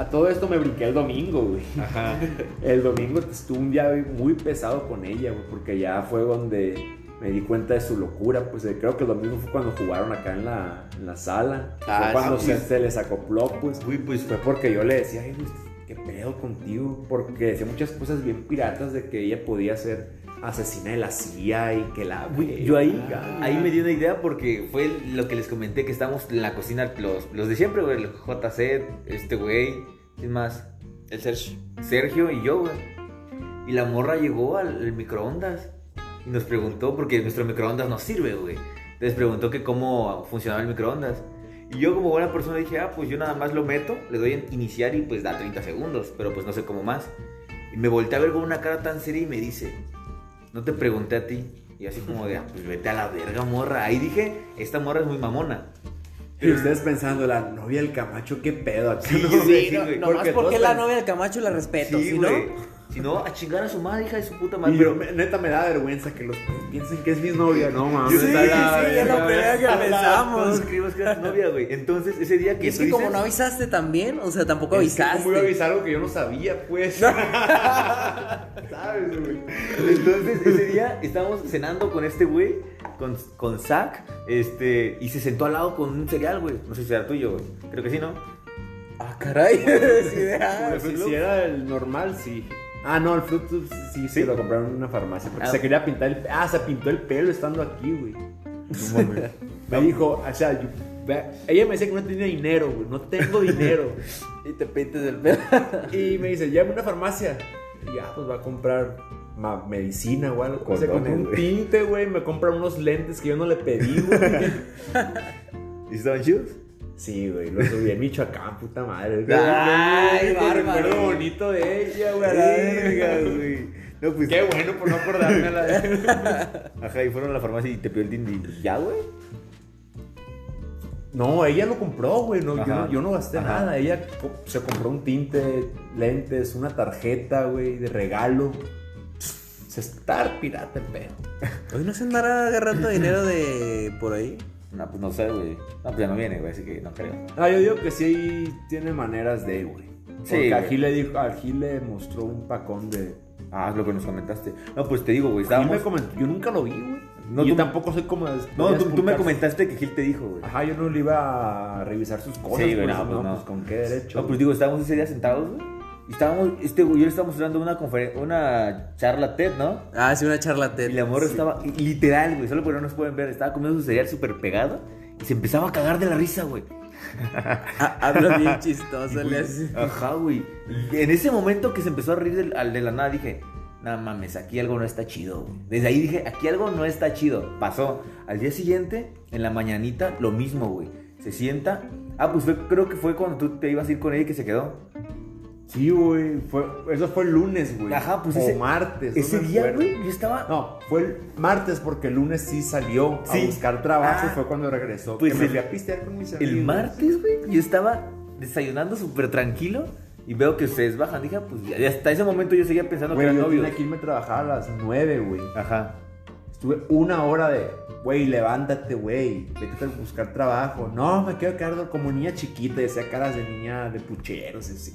A, todo esto me brinqué el domingo, güey. Ajá. El domingo estuve un día muy pesado con ella, güey, porque ya fue donde me di cuenta de su locura. Pues creo que el domingo fue cuando jugaron acá en la, en la sala. Ah, fue cuando sí, se, pues. se les acopló, pues. Güey, pues. Fue porque yo le decía, ay, güey, ¿qué pedo contigo? Porque decía muchas cosas bien piratas de que ella podía ser asesina de la CIA y que la... Güey, yo ahí, ahí me di una idea porque fue lo que les comenté que estábamos en la cocina, los, los de siempre, güey, el JC, este güey, es más, El Sergio. Sergio y yo, güey. Y la morra llegó al, al microondas y nos preguntó, porque nuestro microondas no sirve, güey. Entonces preguntó que cómo funcionaba el microondas. Y yo como buena persona dije, ah, pues yo nada más lo meto, le doy en iniciar y pues da 30 segundos, pero pues no sé cómo más. Y me volteé a ver con una cara tan seria y me dice, no te pregunté a ti. Y así como de, ah, pues vete a la verga, morra. Ahí dije, esta morra es muy mamona. Y ustedes pensando, la novia del Camacho, qué pedo aquí. Sí, ¿no? sí, Sí, no, nomás porque porque, todos la novia del Camacho la respeto, Sí, no... Si no, a chingar a su madre, hija de su puta madre. Y Pero me- neta, me da vergüenza que los piensen que es mi novia. No, mames. Sí, a la sí, lo verga. primero que pensamos. Todos creímos que era tu novia, güey. Entonces, ese día que Y es que como no avisaste también, o sea, tampoco Es que, avisaste. ¿Cómo iba a avisar algo que yo no sabía, pues? ¿Sabes, güey? Entonces, ese día estábamos cenando con este güey, con, con Zach, este, y se sentó al lado con un cereal, güey. No sé si era tuyo, güey. Creo que sí, ¿no? Ah, caray. Sí, sí, si, si era el normal, sí. Ah, no, el Fruit Loops sí, sí, Sí. lo compraron en una farmacia. Porque Ah. se quería pintar el Ah, se pintó el pelo estando aquí, güey. Me dijo, o sea, yo- ella me decía que no tenía dinero, güey. No tengo dinero. Y te pintes el pelo. y me dice, llame a una farmacia. Y ya, pues va a comprar ma- medicina o algo. Se Condones, compró un güey. tinte, güey. Me compra unos lentes que yo no le pedí, güey. ¿Y estaban chidos? Sí, güey, lo subí en Michoacán, puta madre. Ay, Qué recuerdo bárbaro. bonito de ella, güey. verga, güey. No, pues. Qué bueno por no acordarme a la Ajá, y fueron a la farmacia y te pidió el dindi. ¿Ya, güey? No, ella lo compró, güey. No, yo, no, yo no gasté Ajá. nada. Ella se compró un tinte, lentes, una tarjeta, güey, de regalo. Se está pirata el pedo. Hoy no se andará agarrando dinero de por ahí. No, pues no sé, güey. No, pues ya no viene, güey, así que no creo. Ah, yo digo que sí tiene maneras de, güey. Sí, Porque a. Gil le dijo, a Gil le mostró un pacón de. Ah, es lo que nos comentaste. No, pues te digo, güey, me estábamos. comentó- yo nunca lo vi, güey. No, yo tú- tampoco soy como. de- No, tú, tú me comentaste que Gil te dijo, güey. Ajá, yo no le iba a revisar sus cosas. Sí, güey, pues, no, pues no. pues con qué derecho. No, pues digo, estábamos ese día sentados, güey. Y estábamos, este güey, yo le estábamos dando una conferencia, una charla TED, ¿no? Ah, sí, una charla TED. Y la morra estaba, y- literal, güey, solo porque no nos pueden ver, estaba comiendo su cereal súper pegado y se empezaba a cagar de la risa, güey. Ah, Habla bien chistoso, le hace. Ajá, güey. Y En ese momento que se empezó a reír del- al de la nada, dije, no mames, aquí algo no está chido, güey. Desde ahí dije, aquí algo no está chido. Pasó. Al día siguiente, en la mañanita, lo mismo, güey. Se sienta. Ah, pues fue, creo que fue cuando tú te ibas a ir con ella y que se quedó. Sí, güey. Fue, eso fue el lunes, güey. Ajá, pues o ese- martes. Ese me día, güey, yo estaba. No, fue el martes porque el lunes sí salió Sí. a buscar trabajo Ah. y fue cuando regresó. Pues que me el- fui a pistear con mis amigos. El martes, güey, yo estaba desayunando súper tranquilo y veo que ustedes bajan. Dije, ah, pues ya- hasta ese momento yo seguía pensando que yo eran tenía novios. que irme a trabajar a las 9, güey. Ajá. Estuve una hora de, güey, levántate, güey, vete a buscar trabajo. No, me quedo quedando como niña chiquita, decía caras de niña de pucheros, así.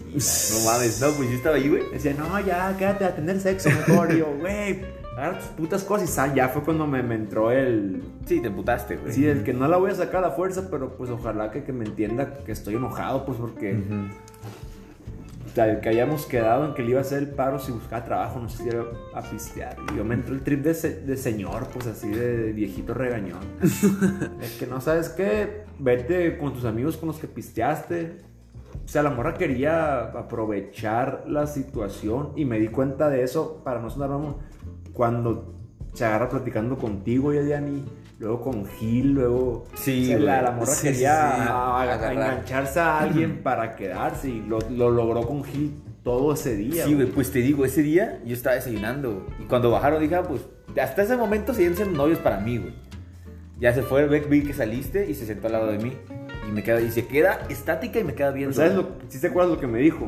No mames, no, pues yo estaba ahí, güey. Decía, no, ya, quédate a tener sexo mejor. Y yo, güey, agarra tus putas cosas y sal. Ya fue cuando me, me entró el. Sí, te emputaste, güey. Sí, el que no la voy a sacar a la fuerza, pero pues ojalá que, que me entienda que estoy enojado, pues porque. El que hayamos quedado en que le iba a hacer el paro si buscaba trabajo, no sé si era a pistear. Y yo me entró el trip de, se- de señor, pues así de viejito regañón. es que no sabes qué, vete con tus amigos con los que pisteaste. O sea, la morra quería aprovechar la situación y me di cuenta de eso para no sonar mamón, Cuando se agarra platicando contigo, Yadiani, luego con Gil, luego. Sí, o sea, la, la morra Sí, quería sí, a- engancharse a alguien para quedarse y lo, lo logró con Gil todo ese día. Sí, güey, pues te digo, ese día yo estaba desayunando. Y cuando bajaron dije, ah, pues, hasta ese momento seguían siendo novios para mí, güey. Ya se fue, ve- vi que saliste y se sentó al lado de mí. Y me queda, y se queda estática y me queda viendo. ¿Sabes lo, si te acuerdas lo que me dijo?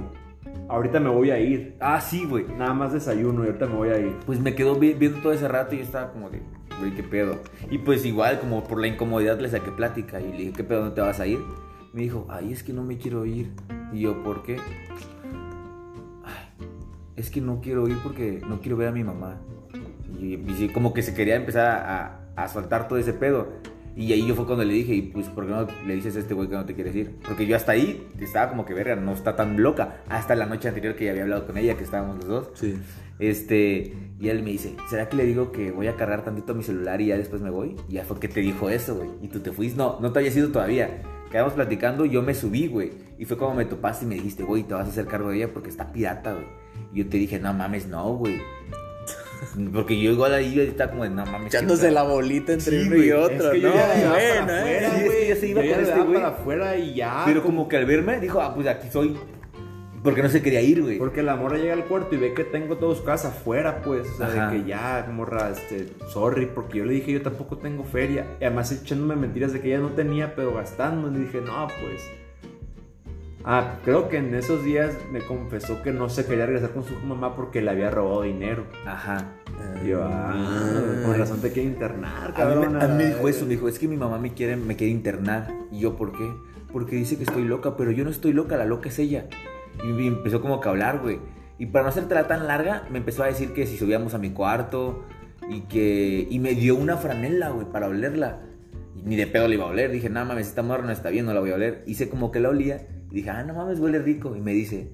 Ahorita me voy a ir. Ah, sí, güey. Nada más desayuno y ahorita me voy a ir. Pues me quedó vi- viendo todo ese rato y yo estaba como de, güey, qué pedo. Y pues igual, como por la incomodidad le saqué plática y le dije, ¿qué pedo, dónde te vas a ir? Me dijo, ay, es que no me quiero ir. Y yo, ¿por qué? Ay, es que no quiero ir porque no quiero ver a mi mamá. Y, como que se quería empezar a, a soltar todo ese pedo. Y ahí yo fue cuando le dije, y pues, ¿por qué no le dices a este güey que no te quieres ir? Porque yo hasta ahí estaba como que, verga, no está tan loca. Hasta la noche anterior que ya había hablado con ella, que estábamos los dos. Sí. Este, y él me dice, ¿será que le digo que voy a cargar tantito mi celular y ya después me voy? Y ya fue que te dijo eso, güey. Y tú te fuiste. No, no te había sido todavía. Quedamos platicando, yo me subí, güey. Y fue como me topaste y me dijiste, güey, te vas a hacer cargo de ella porque está pirata, güey. Y yo te dije, no mames, no, güey. Porque yo igual ahí estaba como de, no mames. Echándose siempre". la bolita entre Sí, uno y otro, es que yo ¿no? que ya se iba Yo con este güey. para afuera y ya. Pero como que al verme dijo, ah, pues aquí soy. Porque no se quería ir, güey. Porque la morra llega al cuarto y ve que tengo todos casas afuera, pues. O sea, Ajá. de que ya, morra, este, sorry, porque yo le dije, yo tampoco tengo feria. Y además echándome mentiras de que ella no tenía, pero gastando. Y dije, no, pues. Ah, creo que en esos días me confesó que no se quería regresar con su mamá porque le había robado dinero. Ajá. Y yo, ah, con razón te quiere internar, A mí, cabrón. me, a mí me dijo eso, me dijo, es que mi mamá me quiere, me quiere internar. Y yo, ¿por qué? Porque dice que estoy loca, pero yo no estoy loca, la loca es ella. Y me empezó como que a hablar, güey. Y para no hacértela tan larga, me empezó a decir que si subíamos a mi cuarto y que... Y me dio una franela, güey, para olerla. Y ni de pedo le iba a oler. Dije, no mames, esta morra no está bien, no la voy a oler. Hice como que la olía. Y dije, ah, no mames, huele rico. Y me dice,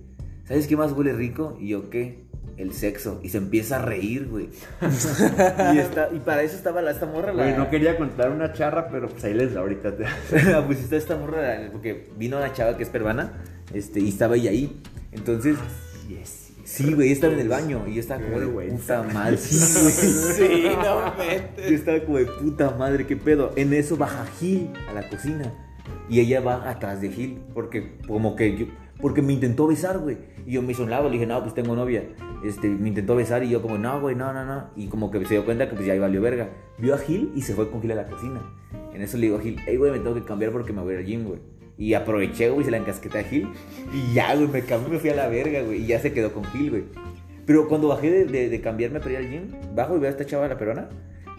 ¿sabes qué más huele rico? Y yo, ¿qué? El sexo. Y se empieza a reír, güey. y, está, y para eso estaba la, esta morra. La... Güey, no quería contar una charra, pero pues ahí les da ahorita. Te... pues está esta morra, porque vino una chava que es peruana, este, y estaba ella ahí. Entonces, sí, güey, estaba en el baño, y yo estaba como de puta madre. Sí, güey. Sí, no metes. Yo estaba como de puta madre, qué pedo. En eso baja Gil a la cocina. Y ella va atrás de Gil, porque como que yo, porque me intentó besar, güey. Y yo me lado, le dije, no, pues tengo novia. Este, me intentó besar y yo como, no, güey, no, no, no. Y como que se dio cuenta que pues ya valió verga. Vio a Gil y se fue con Gil a la cocina. En eso le digo a Gil, hey, güey, me tengo que cambiar porque me voy al gym, güey. Y aproveché, güey, se la encasqueté a Gil. Y ya, güey, me cambié, me fui a la verga, güey. Y ya se quedó con Gil, güey. Pero cuando bajé de, de- cambiarme para ir al gym, bajo y veo a esta chava, la perona.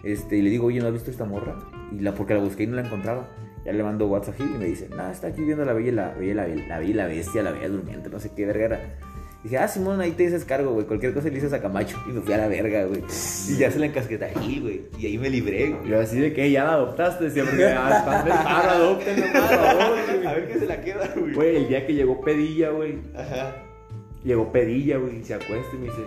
Este, y le digo, oye, ¿no has visto esta morra? Y la, porque la busqué y no la encontraba. Ya le mando WhatsApp y me dice, no, está aquí viendo la bella y la, bella, la, la bella y la bestia, la bella durmiente, no sé qué verga era. Dije, ah, Simón, ahí te dices cargo, güey. Cualquier cosa le dices a Camacho. Y me fui a la verga, güey. Y ya se la encasqueta a Gil, güey. Y ahí me libré, güey. Yo así de que ya la adoptaste, siempre. Ah, están del paro, favor. A ver qué se la queda, güey. Güey, el día que llegó Pedilla, güey. Ajá. Llegó Pedilla, güey, y se acuesta y me dice,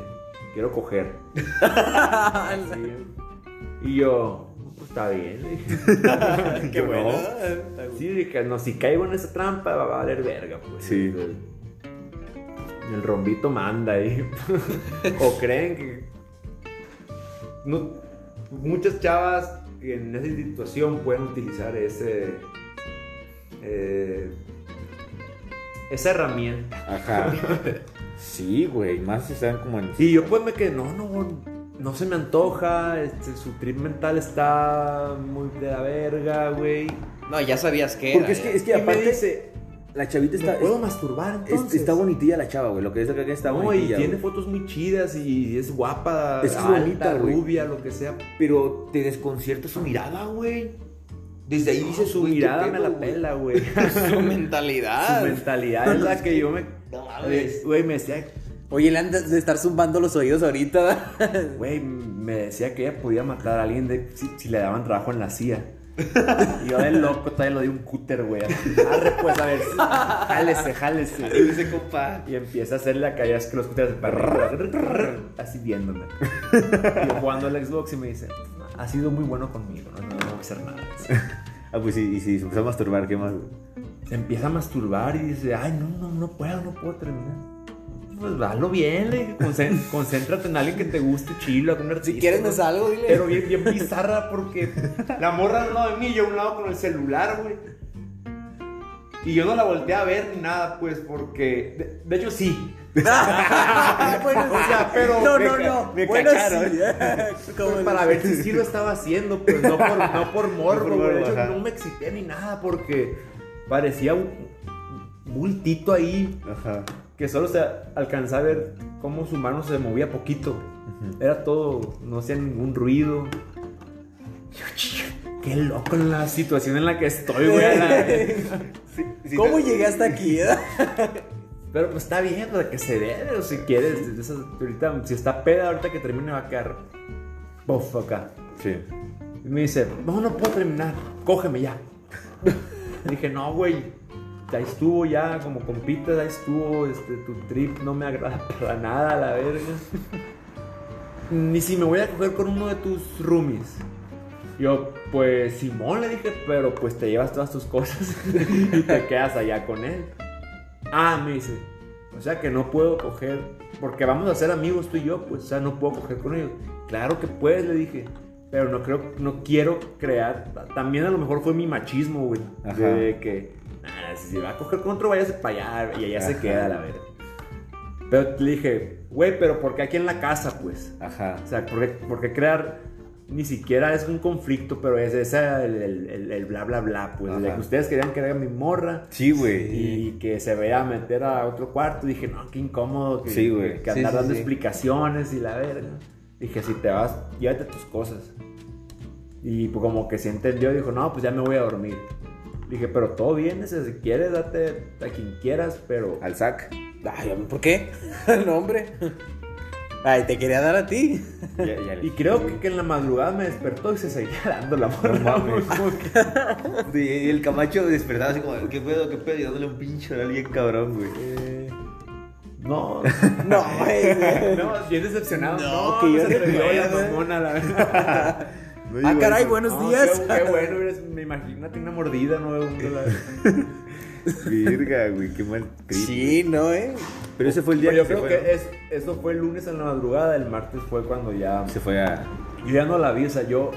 quiero coger. Sí. Y yo, pues está bien. Qué Yo, bueno. "No". Sí, dije, no, si caigo en esa trampa va a valer verga, pues. Sí. El, el rombito manda ahí. o creen que. No, muchas chavas en esa situación pueden utilizar ese. eh, esa herramienta. Ajá. Sí, güey. Más si están como en. Y yo pues me quedé, no, no, no se me antoja, este, su trip mental está muy de la verga, güey. No, ya sabías que Porque era, es que, es que me aparte. dice, la chavita ¿me está. puedo es- masturbar es- entonces? está bonitilla la chava, güey. Lo que es acá que está No, y tiene güey. fotos muy chidas y es guapa, Es alta, bonita, güey. rubia, lo que sea. Pero te desconcierta su mirada, güey. Desde ahí dice Su mirada me pedo, la güey. pela, güey. Su mentalidad. Su mentalidad es la que yo me... No mames. Güey, me decía, Oye, le han de estar zumbando los oídos ahorita. Güey, me decía que ella podía matar a alguien de, si, si le daban trabajo en la CIA. Y yo de loco todavía lo di un cúter, güey. Arre, pues a ver, jálese, jálese. Ese compa. Y empieza a hacerle acá, ya es que los arriba, así viéndome. Y yo jugando al Xbox y me dice, ha sido muy bueno conmigo, no, no, no voy a hacer nada. Ah, pues sí, y si se empezó a masturbar, ¿qué más? Se empieza a masturbar y dice, ay, no, no, no puedo, no puedo terminar. Pues hazlo bien, le dije, concéntrate en alguien que te guste, chilo, algún artista. Si quieres me salgo, dile. Pero bien, bien bizarra porque la morra a un lado de mí y yo a un lado con el celular, güey. Y yo no la volteé a ver ni nada, pues, porque... De, de hecho, sí. bueno, O sea, pero No, me no, no. me bueno, cacharon. sí. Pues para ver si sí lo estaba haciendo, pues no por, no por morbo, por güey. De hecho, no me excité ni nada porque parecía un bultito ahí Ajá. Que solo se alcanzaba a ver cómo su mano se movía poquito. Era todo, no hacía ningún ruido. Qué loco la situación en la que estoy, güey. la- Sí, sí, ¿Cómo llegué hasta aquí? eh? Pero pues está bien, para que se dé, o si quieres, esas- ahorita, si está peda, ahorita que termine va a quedar bof acá. Sí. Y me dice, no, no puedo terminar, cógeme ya. Dije, no, güey, ya estuvo ya, como compitas, ahí estuvo, este, tu trip no me agrada para nada, la verga. Ni si me voy a coger con uno de tus roomies. Yo, pues, Simón le dije, pero pues te llevas todas tus cosas y te quedas allá con él. Ah, me dice, o sea que no puedo coger, porque vamos a ser amigos tú y yo, pues, o sea, no puedo coger con ellos. Claro que puedes, le dije, pero no creo, no quiero crear, también a lo mejor fue mi machismo, güey, Ajá. de que, "Nah, si va a coger con otro, váyase para allá, y allá se queda, la verdad. Pero le dije, güey, pero ¿por qué aquí en la casa, pues? Ajá. O sea, ¿por qué, por qué crear? Ni siquiera es un conflicto, pero es ese el, el- el- el bla bla bla, pues. de Ajá. que ustedes querían que era mi morra Sí, güey. y que se vaya a meter a otro cuarto. Dije, no, qué incómodo que, Sí, güey. que Sí, andar sí, dando sí. explicaciones y la verga. Dije, si te vas, llévate tus cosas. Y pues como que se entendió, dijo, no, pues ya me voy a dormir. Dije, pero todo bien, ese, si quieres, date a quien quieras, pero... Al sac. Ay, ¿por qué? No, hombre. Ay, te quería dar a ti. Ya, ya le- Y creo que, que en la madrugada me despertó y se seguía dando la morra. que- Y el Camacho despertaba así como, ¿qué pedo, qué pedo? Y dándole un pinche a alguien cabrón, güey. No, No, güey. no, bien decepcionado. No, No, que yo atrevió la mamona, la verdad. No Ah, caray, eso. buenos No, días. Qué, qué bueno, eres- me imagínate una mordida, ¿no? Virga, güey, qué mal trip. Sí, no, eh. Pero ese fue el día Pero yo que creo se fue, que es, eso fue el lunes en la madrugada, el martes fue cuando ya... Se fue a... Yo ya no la vi, o sea, yo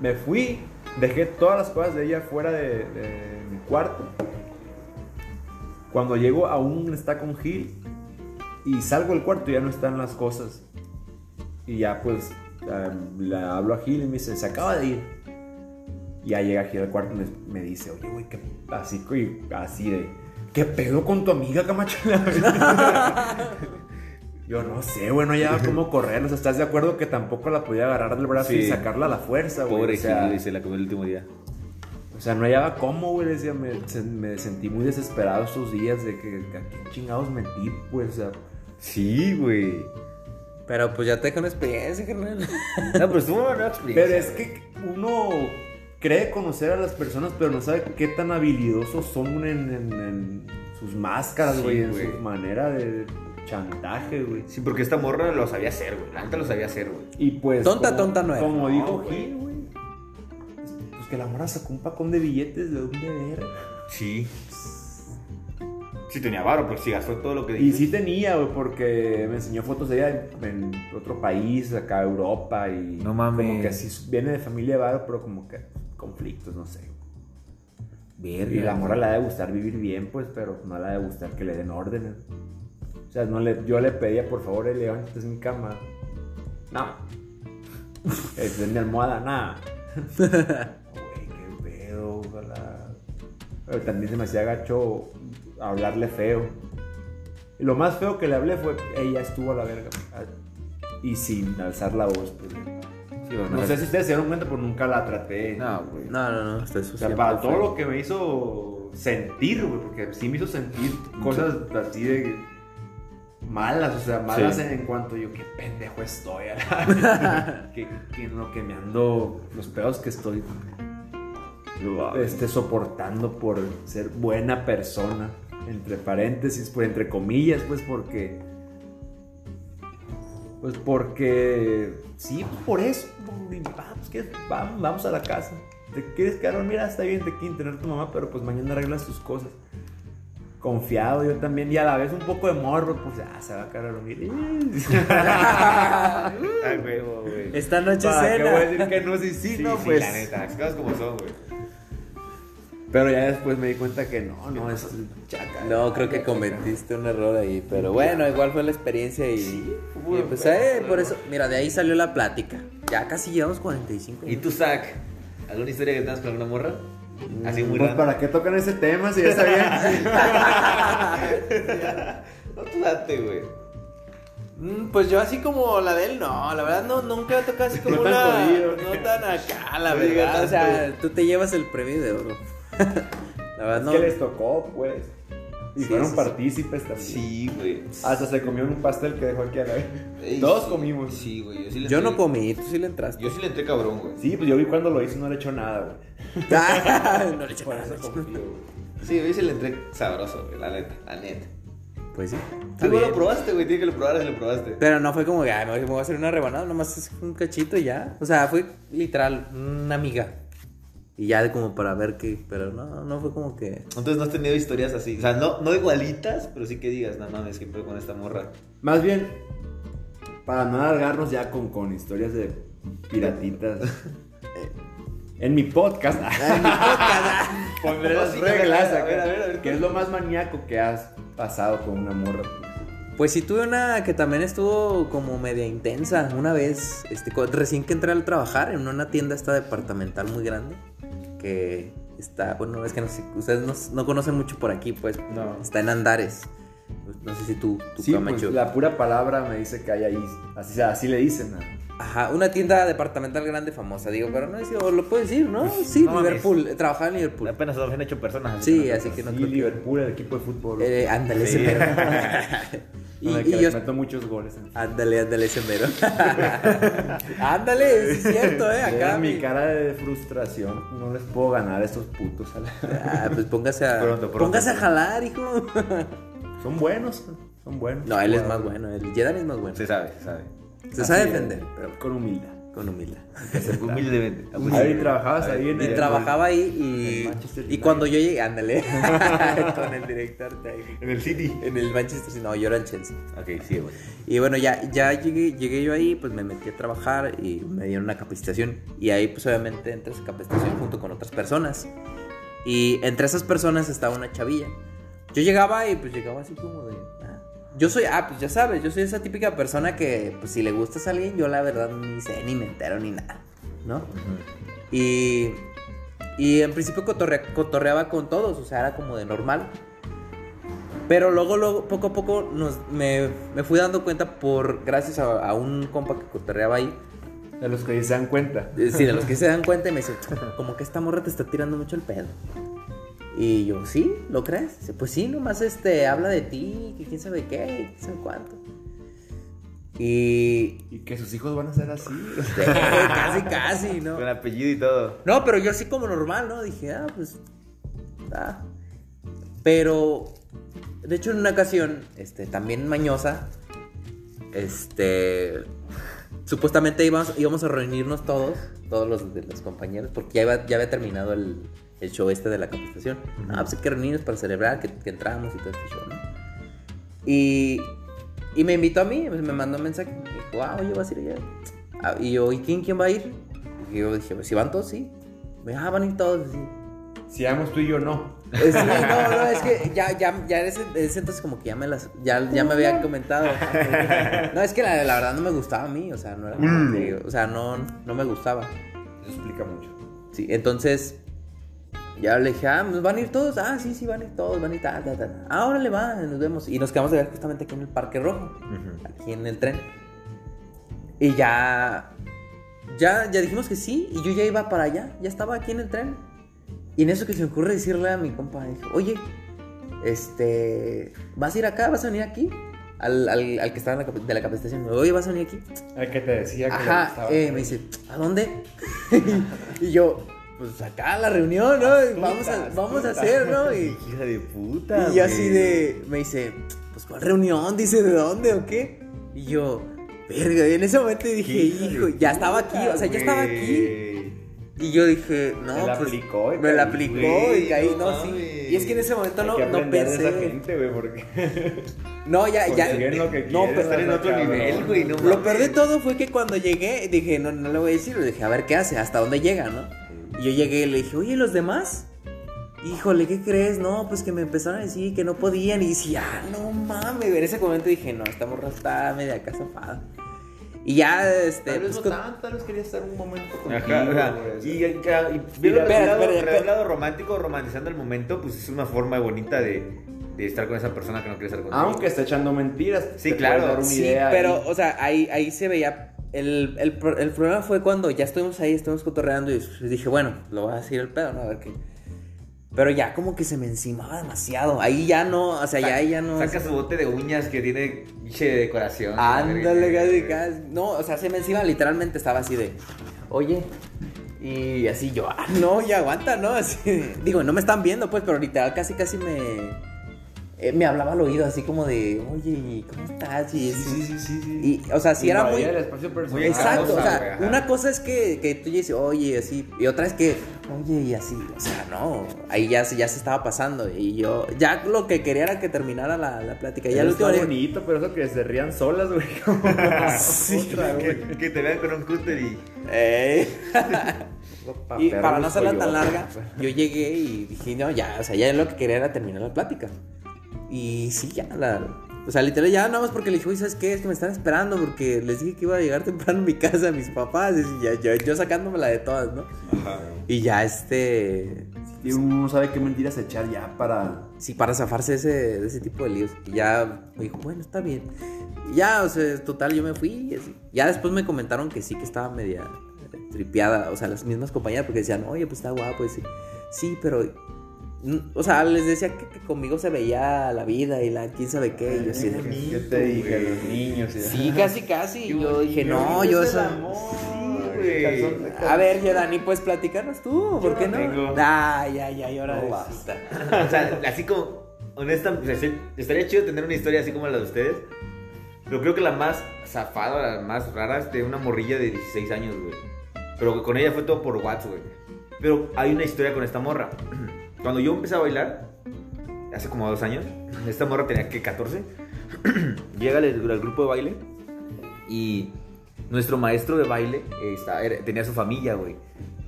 me fui, dejé todas las cosas de ella fuera de, de mi cuarto. Cuando llego aún está con Gil y salgo del cuarto ya no están las cosas. Y ya pues le hablo a Gil y me dice, se acaba de ir. Y ya llega Gil al cuarto y me, me dice, oye, güey, ¿qué así, así de, ¿qué pedo con tu amiga, Camacho? Yo no sé, bueno, ya cómo correr. O sea, ¿estás de acuerdo que tampoco la podía agarrar del brazo y sacarla a la fuerza, güey? Pobre o, sea, Gil, se la comió el último día. o sea, no hallaba cómo, güey. Decía, me, me sentí muy desesperado estos días de que, que a qué chingados metí, pues, o sea. Sí, güey. Pero pues ya te dejo una experiencia, carnal. No, pero estuvo una nueva experiencia. Pero es que uno cree conocer a las personas, pero no sabe qué tan habilidosos son en, en- en sus máscaras, Sí, güey, en güey. su manera de chantaje, güey. Sí, porque esta morra lo sabía hacer, güey. La neta lo sabía hacer, güey. Y pues. Tonta, como- tonta no era. Como No, dijo. Gil, güey. Pues que la morra sacó un pacón de billetes de un de ver. Sí. Sí tenía varo, pero sí gastó todo lo que Y dijiste. sí tenía, güey, porque me enseñó fotos de ella en, en otro país, acá Europa y. No mames. Como que así viene de familia de varo, pero como que conflictos, no sé. Verga. Y la morra le ha de gustar vivir bien, pues, pero no le ha de gustar que le den órdenes. O sea, no le, yo le pedía, por favor, eh, levántate de mi cama. No. Este es mi almohada, nada. Güey, qué pedo, ojalá. Pero también se me hacía gacho hablarle feo. Y lo más feo que le hablé fue, ella estuvo a la verga. Y sin alzar la voz, pues. Sí, bueno, No sé si ustedes se dieron cuenta, pero nunca la traté. No, güey. No, no, no. O sea, para todo lo que me hizo sentir, güey, porque sí me hizo sentir cosas así de. malas, o sea, malas Sí. en cuanto yo, qué pendejo estoy, que, que en lo que me ando, los pedos que estoy este, soportando por ser buena persona, entre paréntesis, pues entre comillas, pues porque, pues porque, sí, pues, por eso, y, ah, pues, ¿qué? vamos, vamos a la casa. ¿Te quieres quedar? Mira, está bien, te quieren tener tu mamá, pero pues mañana arreglas tus cosas confiado yo también y a la vez un poco de morbo, pues ah, se va a quedar a dormir. Ah, güey. Esta noche ¿Para qué cena. voy a decir que no? Sí, sí, Sí, no, sí, pues. la neta, las cosas como son, güey. Pero ya después me di cuenta que no, no, es chaca. No, creo que cometiste un error ahí, pero bueno, igual fue la experiencia y, fue y pues eh, por eso, mira, de ahí salió la plática. Ya casi llevamos 45. ¿Y tú, Zach? ¿Alguna historia que tengas con alguna morra? Así muy Pues, rara. ¿para qué tocan ese tema si ya está bien? No, tú date, güey. Mm, Pues yo así como la de él, no, la verdad no, nunca he tocado así como No tan una... jodido. No tan acá, la verdad. O sea, tú te llevas el premio de oro. La verdad Es no... que les tocó, pues. Y Sí, fueron sí. partícipes también. Sí, güey. Hasta se comió un pastel que dejó aquí a la Ey, Todos sí. comimos. Sí, güey. Yo, sí le Yo no comí, tú sí le entraste. Yo sí le entré cabrón, güey. Sí, pues yo vi cuando lo hizo, no le echó nada, güey. no le Por nada, eso confío. Sí, yo sí le entré sabroso, güey. La neta, la neta. Pues sí. Tú no lo probaste, güey. Tiene que lo probar si lo probaste. Pero no fue como que, ay, me voy a hacer una rebanada, nomás es un cachito y ya. O sea, fue literal, una amiga. Y ya como para ver qué, pero no, no fue como que... Entonces no has tenido historias así. O sea, no, no igualitas, pero sí que digas, no mames, que pedo con esta morra. Más bien, para no alargarnos ya con, con historias de piratitas. eh, en mi podcast, pondré No, las sí, reglas. a ver, a acá. ver, a ver, a ver. ¿Qué es lo más maníaco que has pasado con una morra? Pues sí tuve una que también estuvo como media intensa una vez, este, recién que entré al trabajar en una tienda esta departamental muy grande, que está, bueno, es que no sé, ustedes no, no conocen mucho por aquí, pues, No. está en Andares. No sé si tú, tú Sí, Camacho. pues la pura palabra me dice que hay ahí. Así, así le dicen. ¿no? Ajá, una tienda departamental grande famosa, digo, pero no sé, o lo puedo decir, ¿no? Sí, No. Liverpool, trabajaba en Liverpool. Apenas se han hecho personas. Sí, así que no Sí, creo que... Liverpool, el equipo de fútbol. Eh, ándale, Sí. ese mero. y, que yo... meto muchos goles. Ándale, ándale, ese mero. ándale, es cierto, ¿eh? Acá mi mi- cara de frustración. No les puedo ganar a estos putos. a la- Ah, pues póngase a... Pronto, pronto. Póngase a jalar, hijo. Son buenos. Son buenos. No, él es más bueno, el Jedi es más bueno. Se sabe, se sabe. Se Así sabe es, defender, pero Con humildad. con humildad. Humildemente. Ahí trabajabas ahí en Y el- trabajaba ahí en y, Manchester y cuando yo llegué, ándale, con el director de ahí. En el City. En el Manchester, City, no, yo era el Chelsea. Ok, sí, güey. Y bueno, ya, ya llegué, llegué yo ahí, pues me metí a trabajar y me dieron una capacitación. Y ahí pues obviamente entré a esa capacitación junto con otras personas. Y entre esas personas estaba una chavilla. Yo llegaba y pues llegaba así como de... ah, Yo soy, ah, pues ya sabes, yo soy esa típica persona que pues si le gustas a alguien, yo la verdad ni sé, ni me entero, ni nada, ¿no? Y, y en principio cotorre- cotorreaba con todos, o sea, era como de normal. Pero luego, luego poco a poco nos, me, me fui dando cuenta por, gracias a, a un compa que cotorreaba ahí, De los que se dan cuenta. eh, Sí, de los que se dan cuenta y me dicen, como que esta morra te está tirando mucho el pedo. Y yo, ¿sí? ¿Lo crees? Dice, pues sí, nomás este, habla de ti, que quién sabe qué, quién sabe cuánto. Y... Y que sus hijos van a ser así. sí, casi, casi, ¿no? Con apellido y todo. No, pero yo así como normal, ¿no? Dije, ah, pues... Ah. Pero... De hecho, en una ocasión, este, también mañosa, este... Supuestamente íbamos, íbamos a reunirnos todos, todos los los compañeros, porque ya, iba- ya había terminado el, el show este de la capacitación. Ah, pues hay que reunirnos para celebrar que, que entramos y todo este show, ¿no? Y, y me invitó a mí, pues, me mandó un mensaje. Me dijo, ah, oye, vas a ir allá. Ah, y yo, ¿y quién, quién va a ir? Y yo dije, pues si van todos, sí. Me dijo, ah, van a ir todos, sí. Si vamos tú y yo, no. Sí, no, no, es que ya, ya, ya en ese, ese entonces como que ya me las, ya, ya me habían comentado. No, es que la, la verdad no me gustaba a mí, o sea, no era que- o sea, no, no me gustaba. Eso explica mucho. Sí, entonces ya le dije, ah, ¿nos van a ir todos? Ah, sí, sí, van a ir todos, van a ir tal, tal, tal. Ah, órale, va, nos vemos. Y nos quedamos a ver justamente aquí en el Parque Rojo, aquí en el tren. Y ya, ya, ya dijimos que sí, y yo ya iba para allá, ya estaba aquí en el tren. Y en eso que se me ocurre decirle a mi compa, dije, oye, este, ¿vas a ir acá? ¿Vas a venir aquí? al, al, al que estaba en la, de la capacitación, oye, ¿vas a venir aquí? El que te decía que Ajá, eh, me dice, ¿a dónde? y yo, pues acá la reunión, ¿no? Vamos a, vamos a hacer, ¿no? Y, Hija de puta. y así de, me dice, pues ¿cuál reunión? Dice, ¿de dónde o qué? Y yo, verga, y en ese momento dije, hijo, ya estaba aquí, o sea, ya estaba aquí. Y yo dije, no, Se la pues, aplicó me la aplicó y caí, no no, sí. Y es que en ese momento Hay no, que no aprender de esa pensé. gente, güey, porque No, ya, ya. lo que no, pero Estar en otro cabrón. nivel, güey, no Lo peor de todo fue que cuando llegué, dije, no, no le voy a decir, le dije, a ver qué hace, hasta dónde llega, ¿no? Y yo llegué y le dije, oye, ¿y los demás? Híjole, ¿qué crees? No, pues que me empezaron a decir que no podían. Y decía, ah, no mames. En ese momento dije, no, esta morra está media acá zafada. Y ya, este. Tal vez pues, no con- tanto, tal vez quería estar un momento contigo, Ajá, o sea, güey, y, y, y viendo Espera, el lado, espera, el espera. lado romántico, romantizando el momento, pues es una forma bonita de, de estar con esa persona que no quiere estar contigo. Aunque está echando mentiras. Sí, claro, dar una Sí, idea pero, ahí. o sea, ahí, ahí se veía. El, el, pro- el problema fue cuando ya estuvimos ahí, estuvimos cotorreando y dije, bueno, lo voy a decir el pedo, ¿no? A ver qué. Pero ya como que se me encimaba demasiado. Ahí ya no, o sea, ya ahí ya no. Saca su bote de uñas que tiene pinche decoración. Ándale, casi, casi. No, o sea, se me encima, literalmente estaba así de, oye. Y así yo, ah, no, ya aguanta, ¿no? Así, digo, no me están viendo, pues, pero literal casi, casi me. Eh, me hablaba al oído, así como de, oye, ¿y ¿cómo estás? Y, Sí, sí, sí, sí, sí. y, o sea, sí era muy. Invadía el espacio personal. Muy Exacto, o sea, ajá. una cosa es que, que tú dices, oye, así, y otra es que, oye, y así, o sea, no, ahí ya, se- ya se estaba pasando, y yo, ya lo que quería era que terminara la, la plática, ya está último día- bonito, pero eso que se rían solas, güey. como Sí, otra, güey. Que, que te vean con un cúter y. Eh. Y para no hacerla tan larga, yo llegué y dije, no, ya, o sea, ya lo que quería era terminar la plática. Y sí, ya, la, o sea, literal, ya nada más porque le dije, oye, ¿sabes qué? Es que me están esperando porque les dije que iba a llegar temprano a mi casa, a mis papás, y ya, yo, yo sacándomela de todas, ¿no? Y ya, este, Y uno no sabe qué mentiras echar ya para. sí, para zafarse de ese, de ese tipo de líos. Y ya me dijo, bueno, está bien. Y ya, o sea, total, yo me fui y así. Ya después me comentaron que sí, que estaba media tripeada, o sea, las mismas compañeras, porque decían, oye, pues está guapo, y sí, sí, pero, o sea, les decía que, que conmigo se veía la vida y la quién sabe qué, y yo así de, ¿Qué te dije? Los niños. y- sí, casi, casi, y yo dije, no, yo eso... Sí, calzón A ver, ya Dani, pues platicarnos tú, ¿por Yo qué no no? tengo. Ah, ya, ya, y ahora No resulta. O sea, así como, honesta, o sea, sí, estaría chido tener una historia así como la de ustedes. Pero creo que la más zafada, la más rara es de una morrilla de 16 años, güey. Pero con ella fue todo por WhatsApp, güey. Pero hay una historia con esta morra. Cuando yo empecé a bailar, hace como dos años, esta morra tenía que 14. Llega al, grupo de baile y nuestro maestro de baile eh, tenía su familia, güey.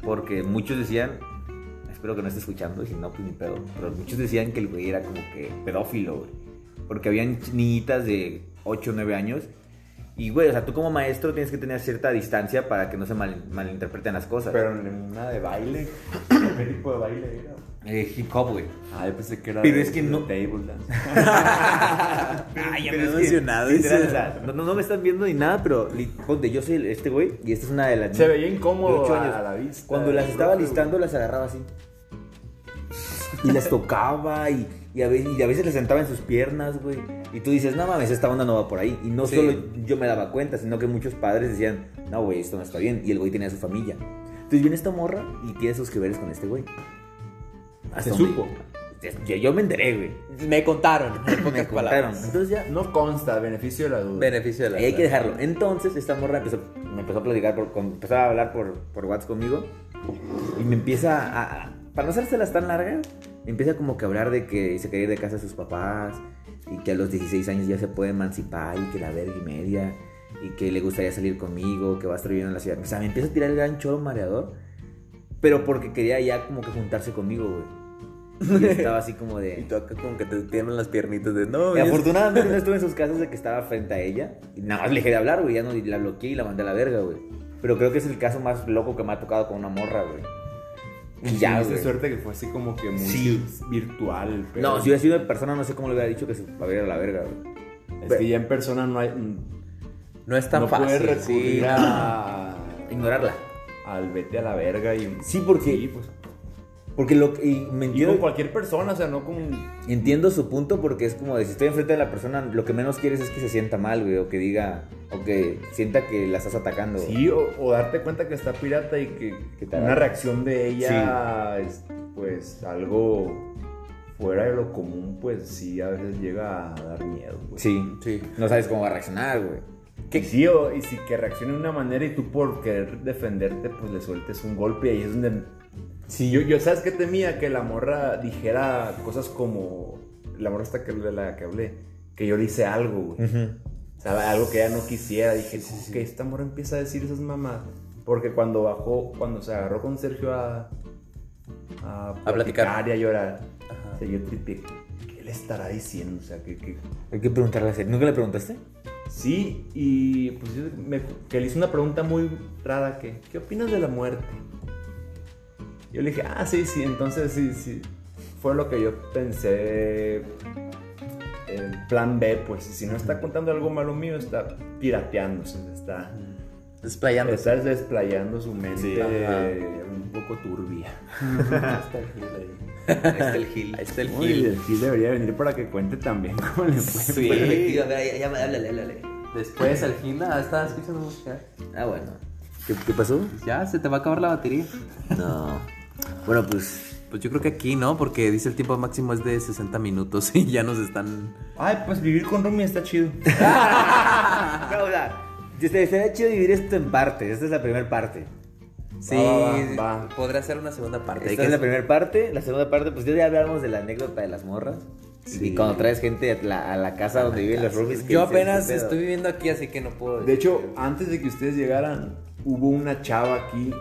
Porque muchos decían, espero que no esté escuchando, si no, pues ni pedo. Pero muchos decían que el güey era como que pedófilo, güey. Porque habían niñitas de 8 o 9 años. Y, güey, o sea, tú como maestro tienes que tener cierta distancia para que no se mal- malinterpreten las cosas. Pero en una de baile. ¿Qué tipo de baile era? Eh, hip hop, güey. Ah, yo pensé que era. Pero de- es que de no- Table dance. Ay, ya Pero me he es que, emocionado. literal, ese- o sea, no, no- no me están viendo ni nada, pero ponte, yo soy este güey y esta es una de las Se veía incómodo ocho a, años. a la vista. Cuando las estaba listando, las agarraba así. Y las tocaba y, y, a veces, y a veces las sentaba en sus piernas, güey. Y tú dices, no mames, esta onda no va por ahí. Y no Sí. solo yo me daba cuenta, sino que muchos padres decían, no, güey, esto no está bien. Y el güey tenía su familia. Entonces viene esta morra y tiene sus que veres con este güey. ¿Se supo? Yo, yo me enteré, güey. Me contaron, en Me contaron. palabras. Entonces ya, No consta, beneficio de la duda. Beneficio de la Ahí hay que duda. dejarlo. Entonces, esta morra empezó, me empezó a platicar, por, con- empezó a hablar por, por WhatsApp conmigo. Y me empieza a, a- Para no hacérselas tan largas, empieza como que a hablar de que se quería ir de casa de sus papás. Y que a los 16 años ya se puede emancipar. Y que la verga y media. Y que le gustaría salir conmigo. Que va a estar viviendo en la ciudad. O sea, me empieza a tirar el gran choro mareador. Pero porque quería ya como que juntarse conmigo, güey. Y estaba así como Y de. tú acá como que te tienen las piernitas de no. Y ya- afortunadamente no estuve en sus casos de que estaba frente a ella. Y nada más le dejé de hablar, güey. Ya no y la bloqueé y la mandé a la verga, güey. Pero creo que es el caso más loco que me ha tocado con una morra, güey. Y ya, Tuviste güey. suerte que fue así como que muy Sí. virtual. el pedo. No, si hubiera sido en persona, no sé cómo le hubiera dicho que se va a la verga, güey. Es que ya en persona no hay. No es tan no fácil. puedes recurrir sí. a. Ignorarla. Al vete a la verga y. Sí, porque- Sí, pues. Porque lo que- y me Y entiendo, con cualquier persona, o sea, no con... entiendo su punto porque es como de si estoy enfrente de la persona, lo que menos quieres es que se sienta mal, güey, o que diga, o que sienta que la estás atacando. Sí, o, o darte cuenta que está pirata y que, Que te una reacción de ella es pues algo fuera de lo común, pues sí, a veces llega a dar miedo. güey. Sí, Sí. no sabes cómo va a reaccionar, güey. Y sí, o- y si que reaccione de una manera y tú por querer defenderte, pues le sueltes un golpe y ahí es donde... Sí. Yo, yo ¿sabes qué temía? Que la morra dijera cosas como... La morra esta que, de la que hablé, que yo le hice algo, güey. O sea, algo que ella no quisiera. Dije, que esta morra empieza a decir esas mamás. Porque cuando bajó, cuando se agarró con Sergio a, a, platicar. y a llorar, Ajá. o sea, yo tripié, ¿qué le estará diciendo? O sea, que, que... Hay que preguntarle a Sergio. ¿Nunca le preguntaste? Sí, y pues yo me- que le hice una pregunta muy rara, que, ¿qué opinas de la muerte? Yo le dije, ah, sí, sí, entonces sí, sí. Fue lo que yo pensé. El plan B, pues, si no está contando algo malo mío, está pirateándose, está, Desplayando. está desplayando su mente Sí. Un poco turbia. Ahí está el Gil ahí. Ahí está el Gil. Ahí está el Gil. el Gil debería venir para que cuente también cómo le fue. Sí. Ver, ya, ya, háblale, háblale. Después el Gil ah, estaba escuchando música. Ah, bueno. ¿Qué, qué pasó? Ya, se te va a acabar la batería. No. Bueno, pues. Pues yo creo que aquí no, porque dice el tiempo máximo es de 60 minutos y ya nos están. Ay, pues vivir con Rumi está chido. No, o sea, estaría chido dividir esto en partes. Esta es la primera parte. Sí, va, va. podrá ser una segunda parte. Esta que- es la primera parte. La segunda parte, pues ya hablamos de la anécdota de las morras. Sí. Y cuando traes gente a la, a la casa donde viven los roomies. Yo apenas estoy viviendo aquí, así que no puedo. De hecho, antes de que ustedes llegaran, hubo una chava aquí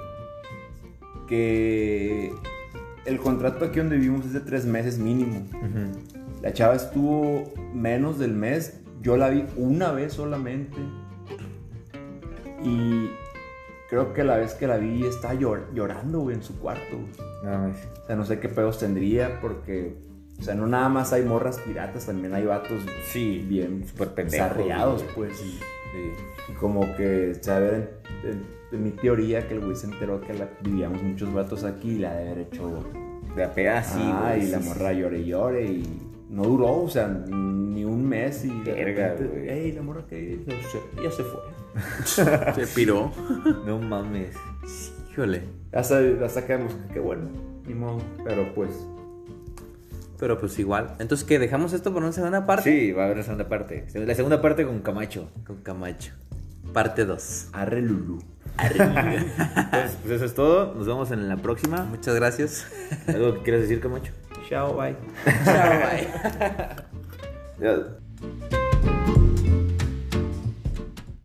que el contrato aquí donde vivimos es de tres meses mínimo. La chava estuvo menos del mes. Yo la vi una vez solamente. Y creo que la vez que la vi estaba llor- llorando, güey, en su cuarto. No. O sea, no sé qué pedos tendría porque... O sea, no nada más hay morras piratas, también hay vatos Sí, bien súper pendejos, pues. y- Sí. y como que, en, en- en mi teoría que el güey se enteró que la- vivíamos muchos vatos aquí y la de haber hecho. De a ah, y la sí, morra llore y llore y no duró, o sea, ni un mes y. de Verga, repente. Ey, la morra que ya se, ya se fue. Se piró. No mames. Híjole. Hasta, hasta quedamos, qué bueno, ni modo. Pero pues, Pero pues igual. Entonces, ¿qué? ¿Dejamos esto por una segunda parte? Sí, va a haber una segunda parte. La segunda parte con Camacho. Con Camacho. Parte 2. arre Lulu. Entonces, pues eso es todo. Nos vemos en la próxima. Muchas gracias. ¿Algo que quieras decir, Camacho? Chao, bye. Chao, bye. Ya.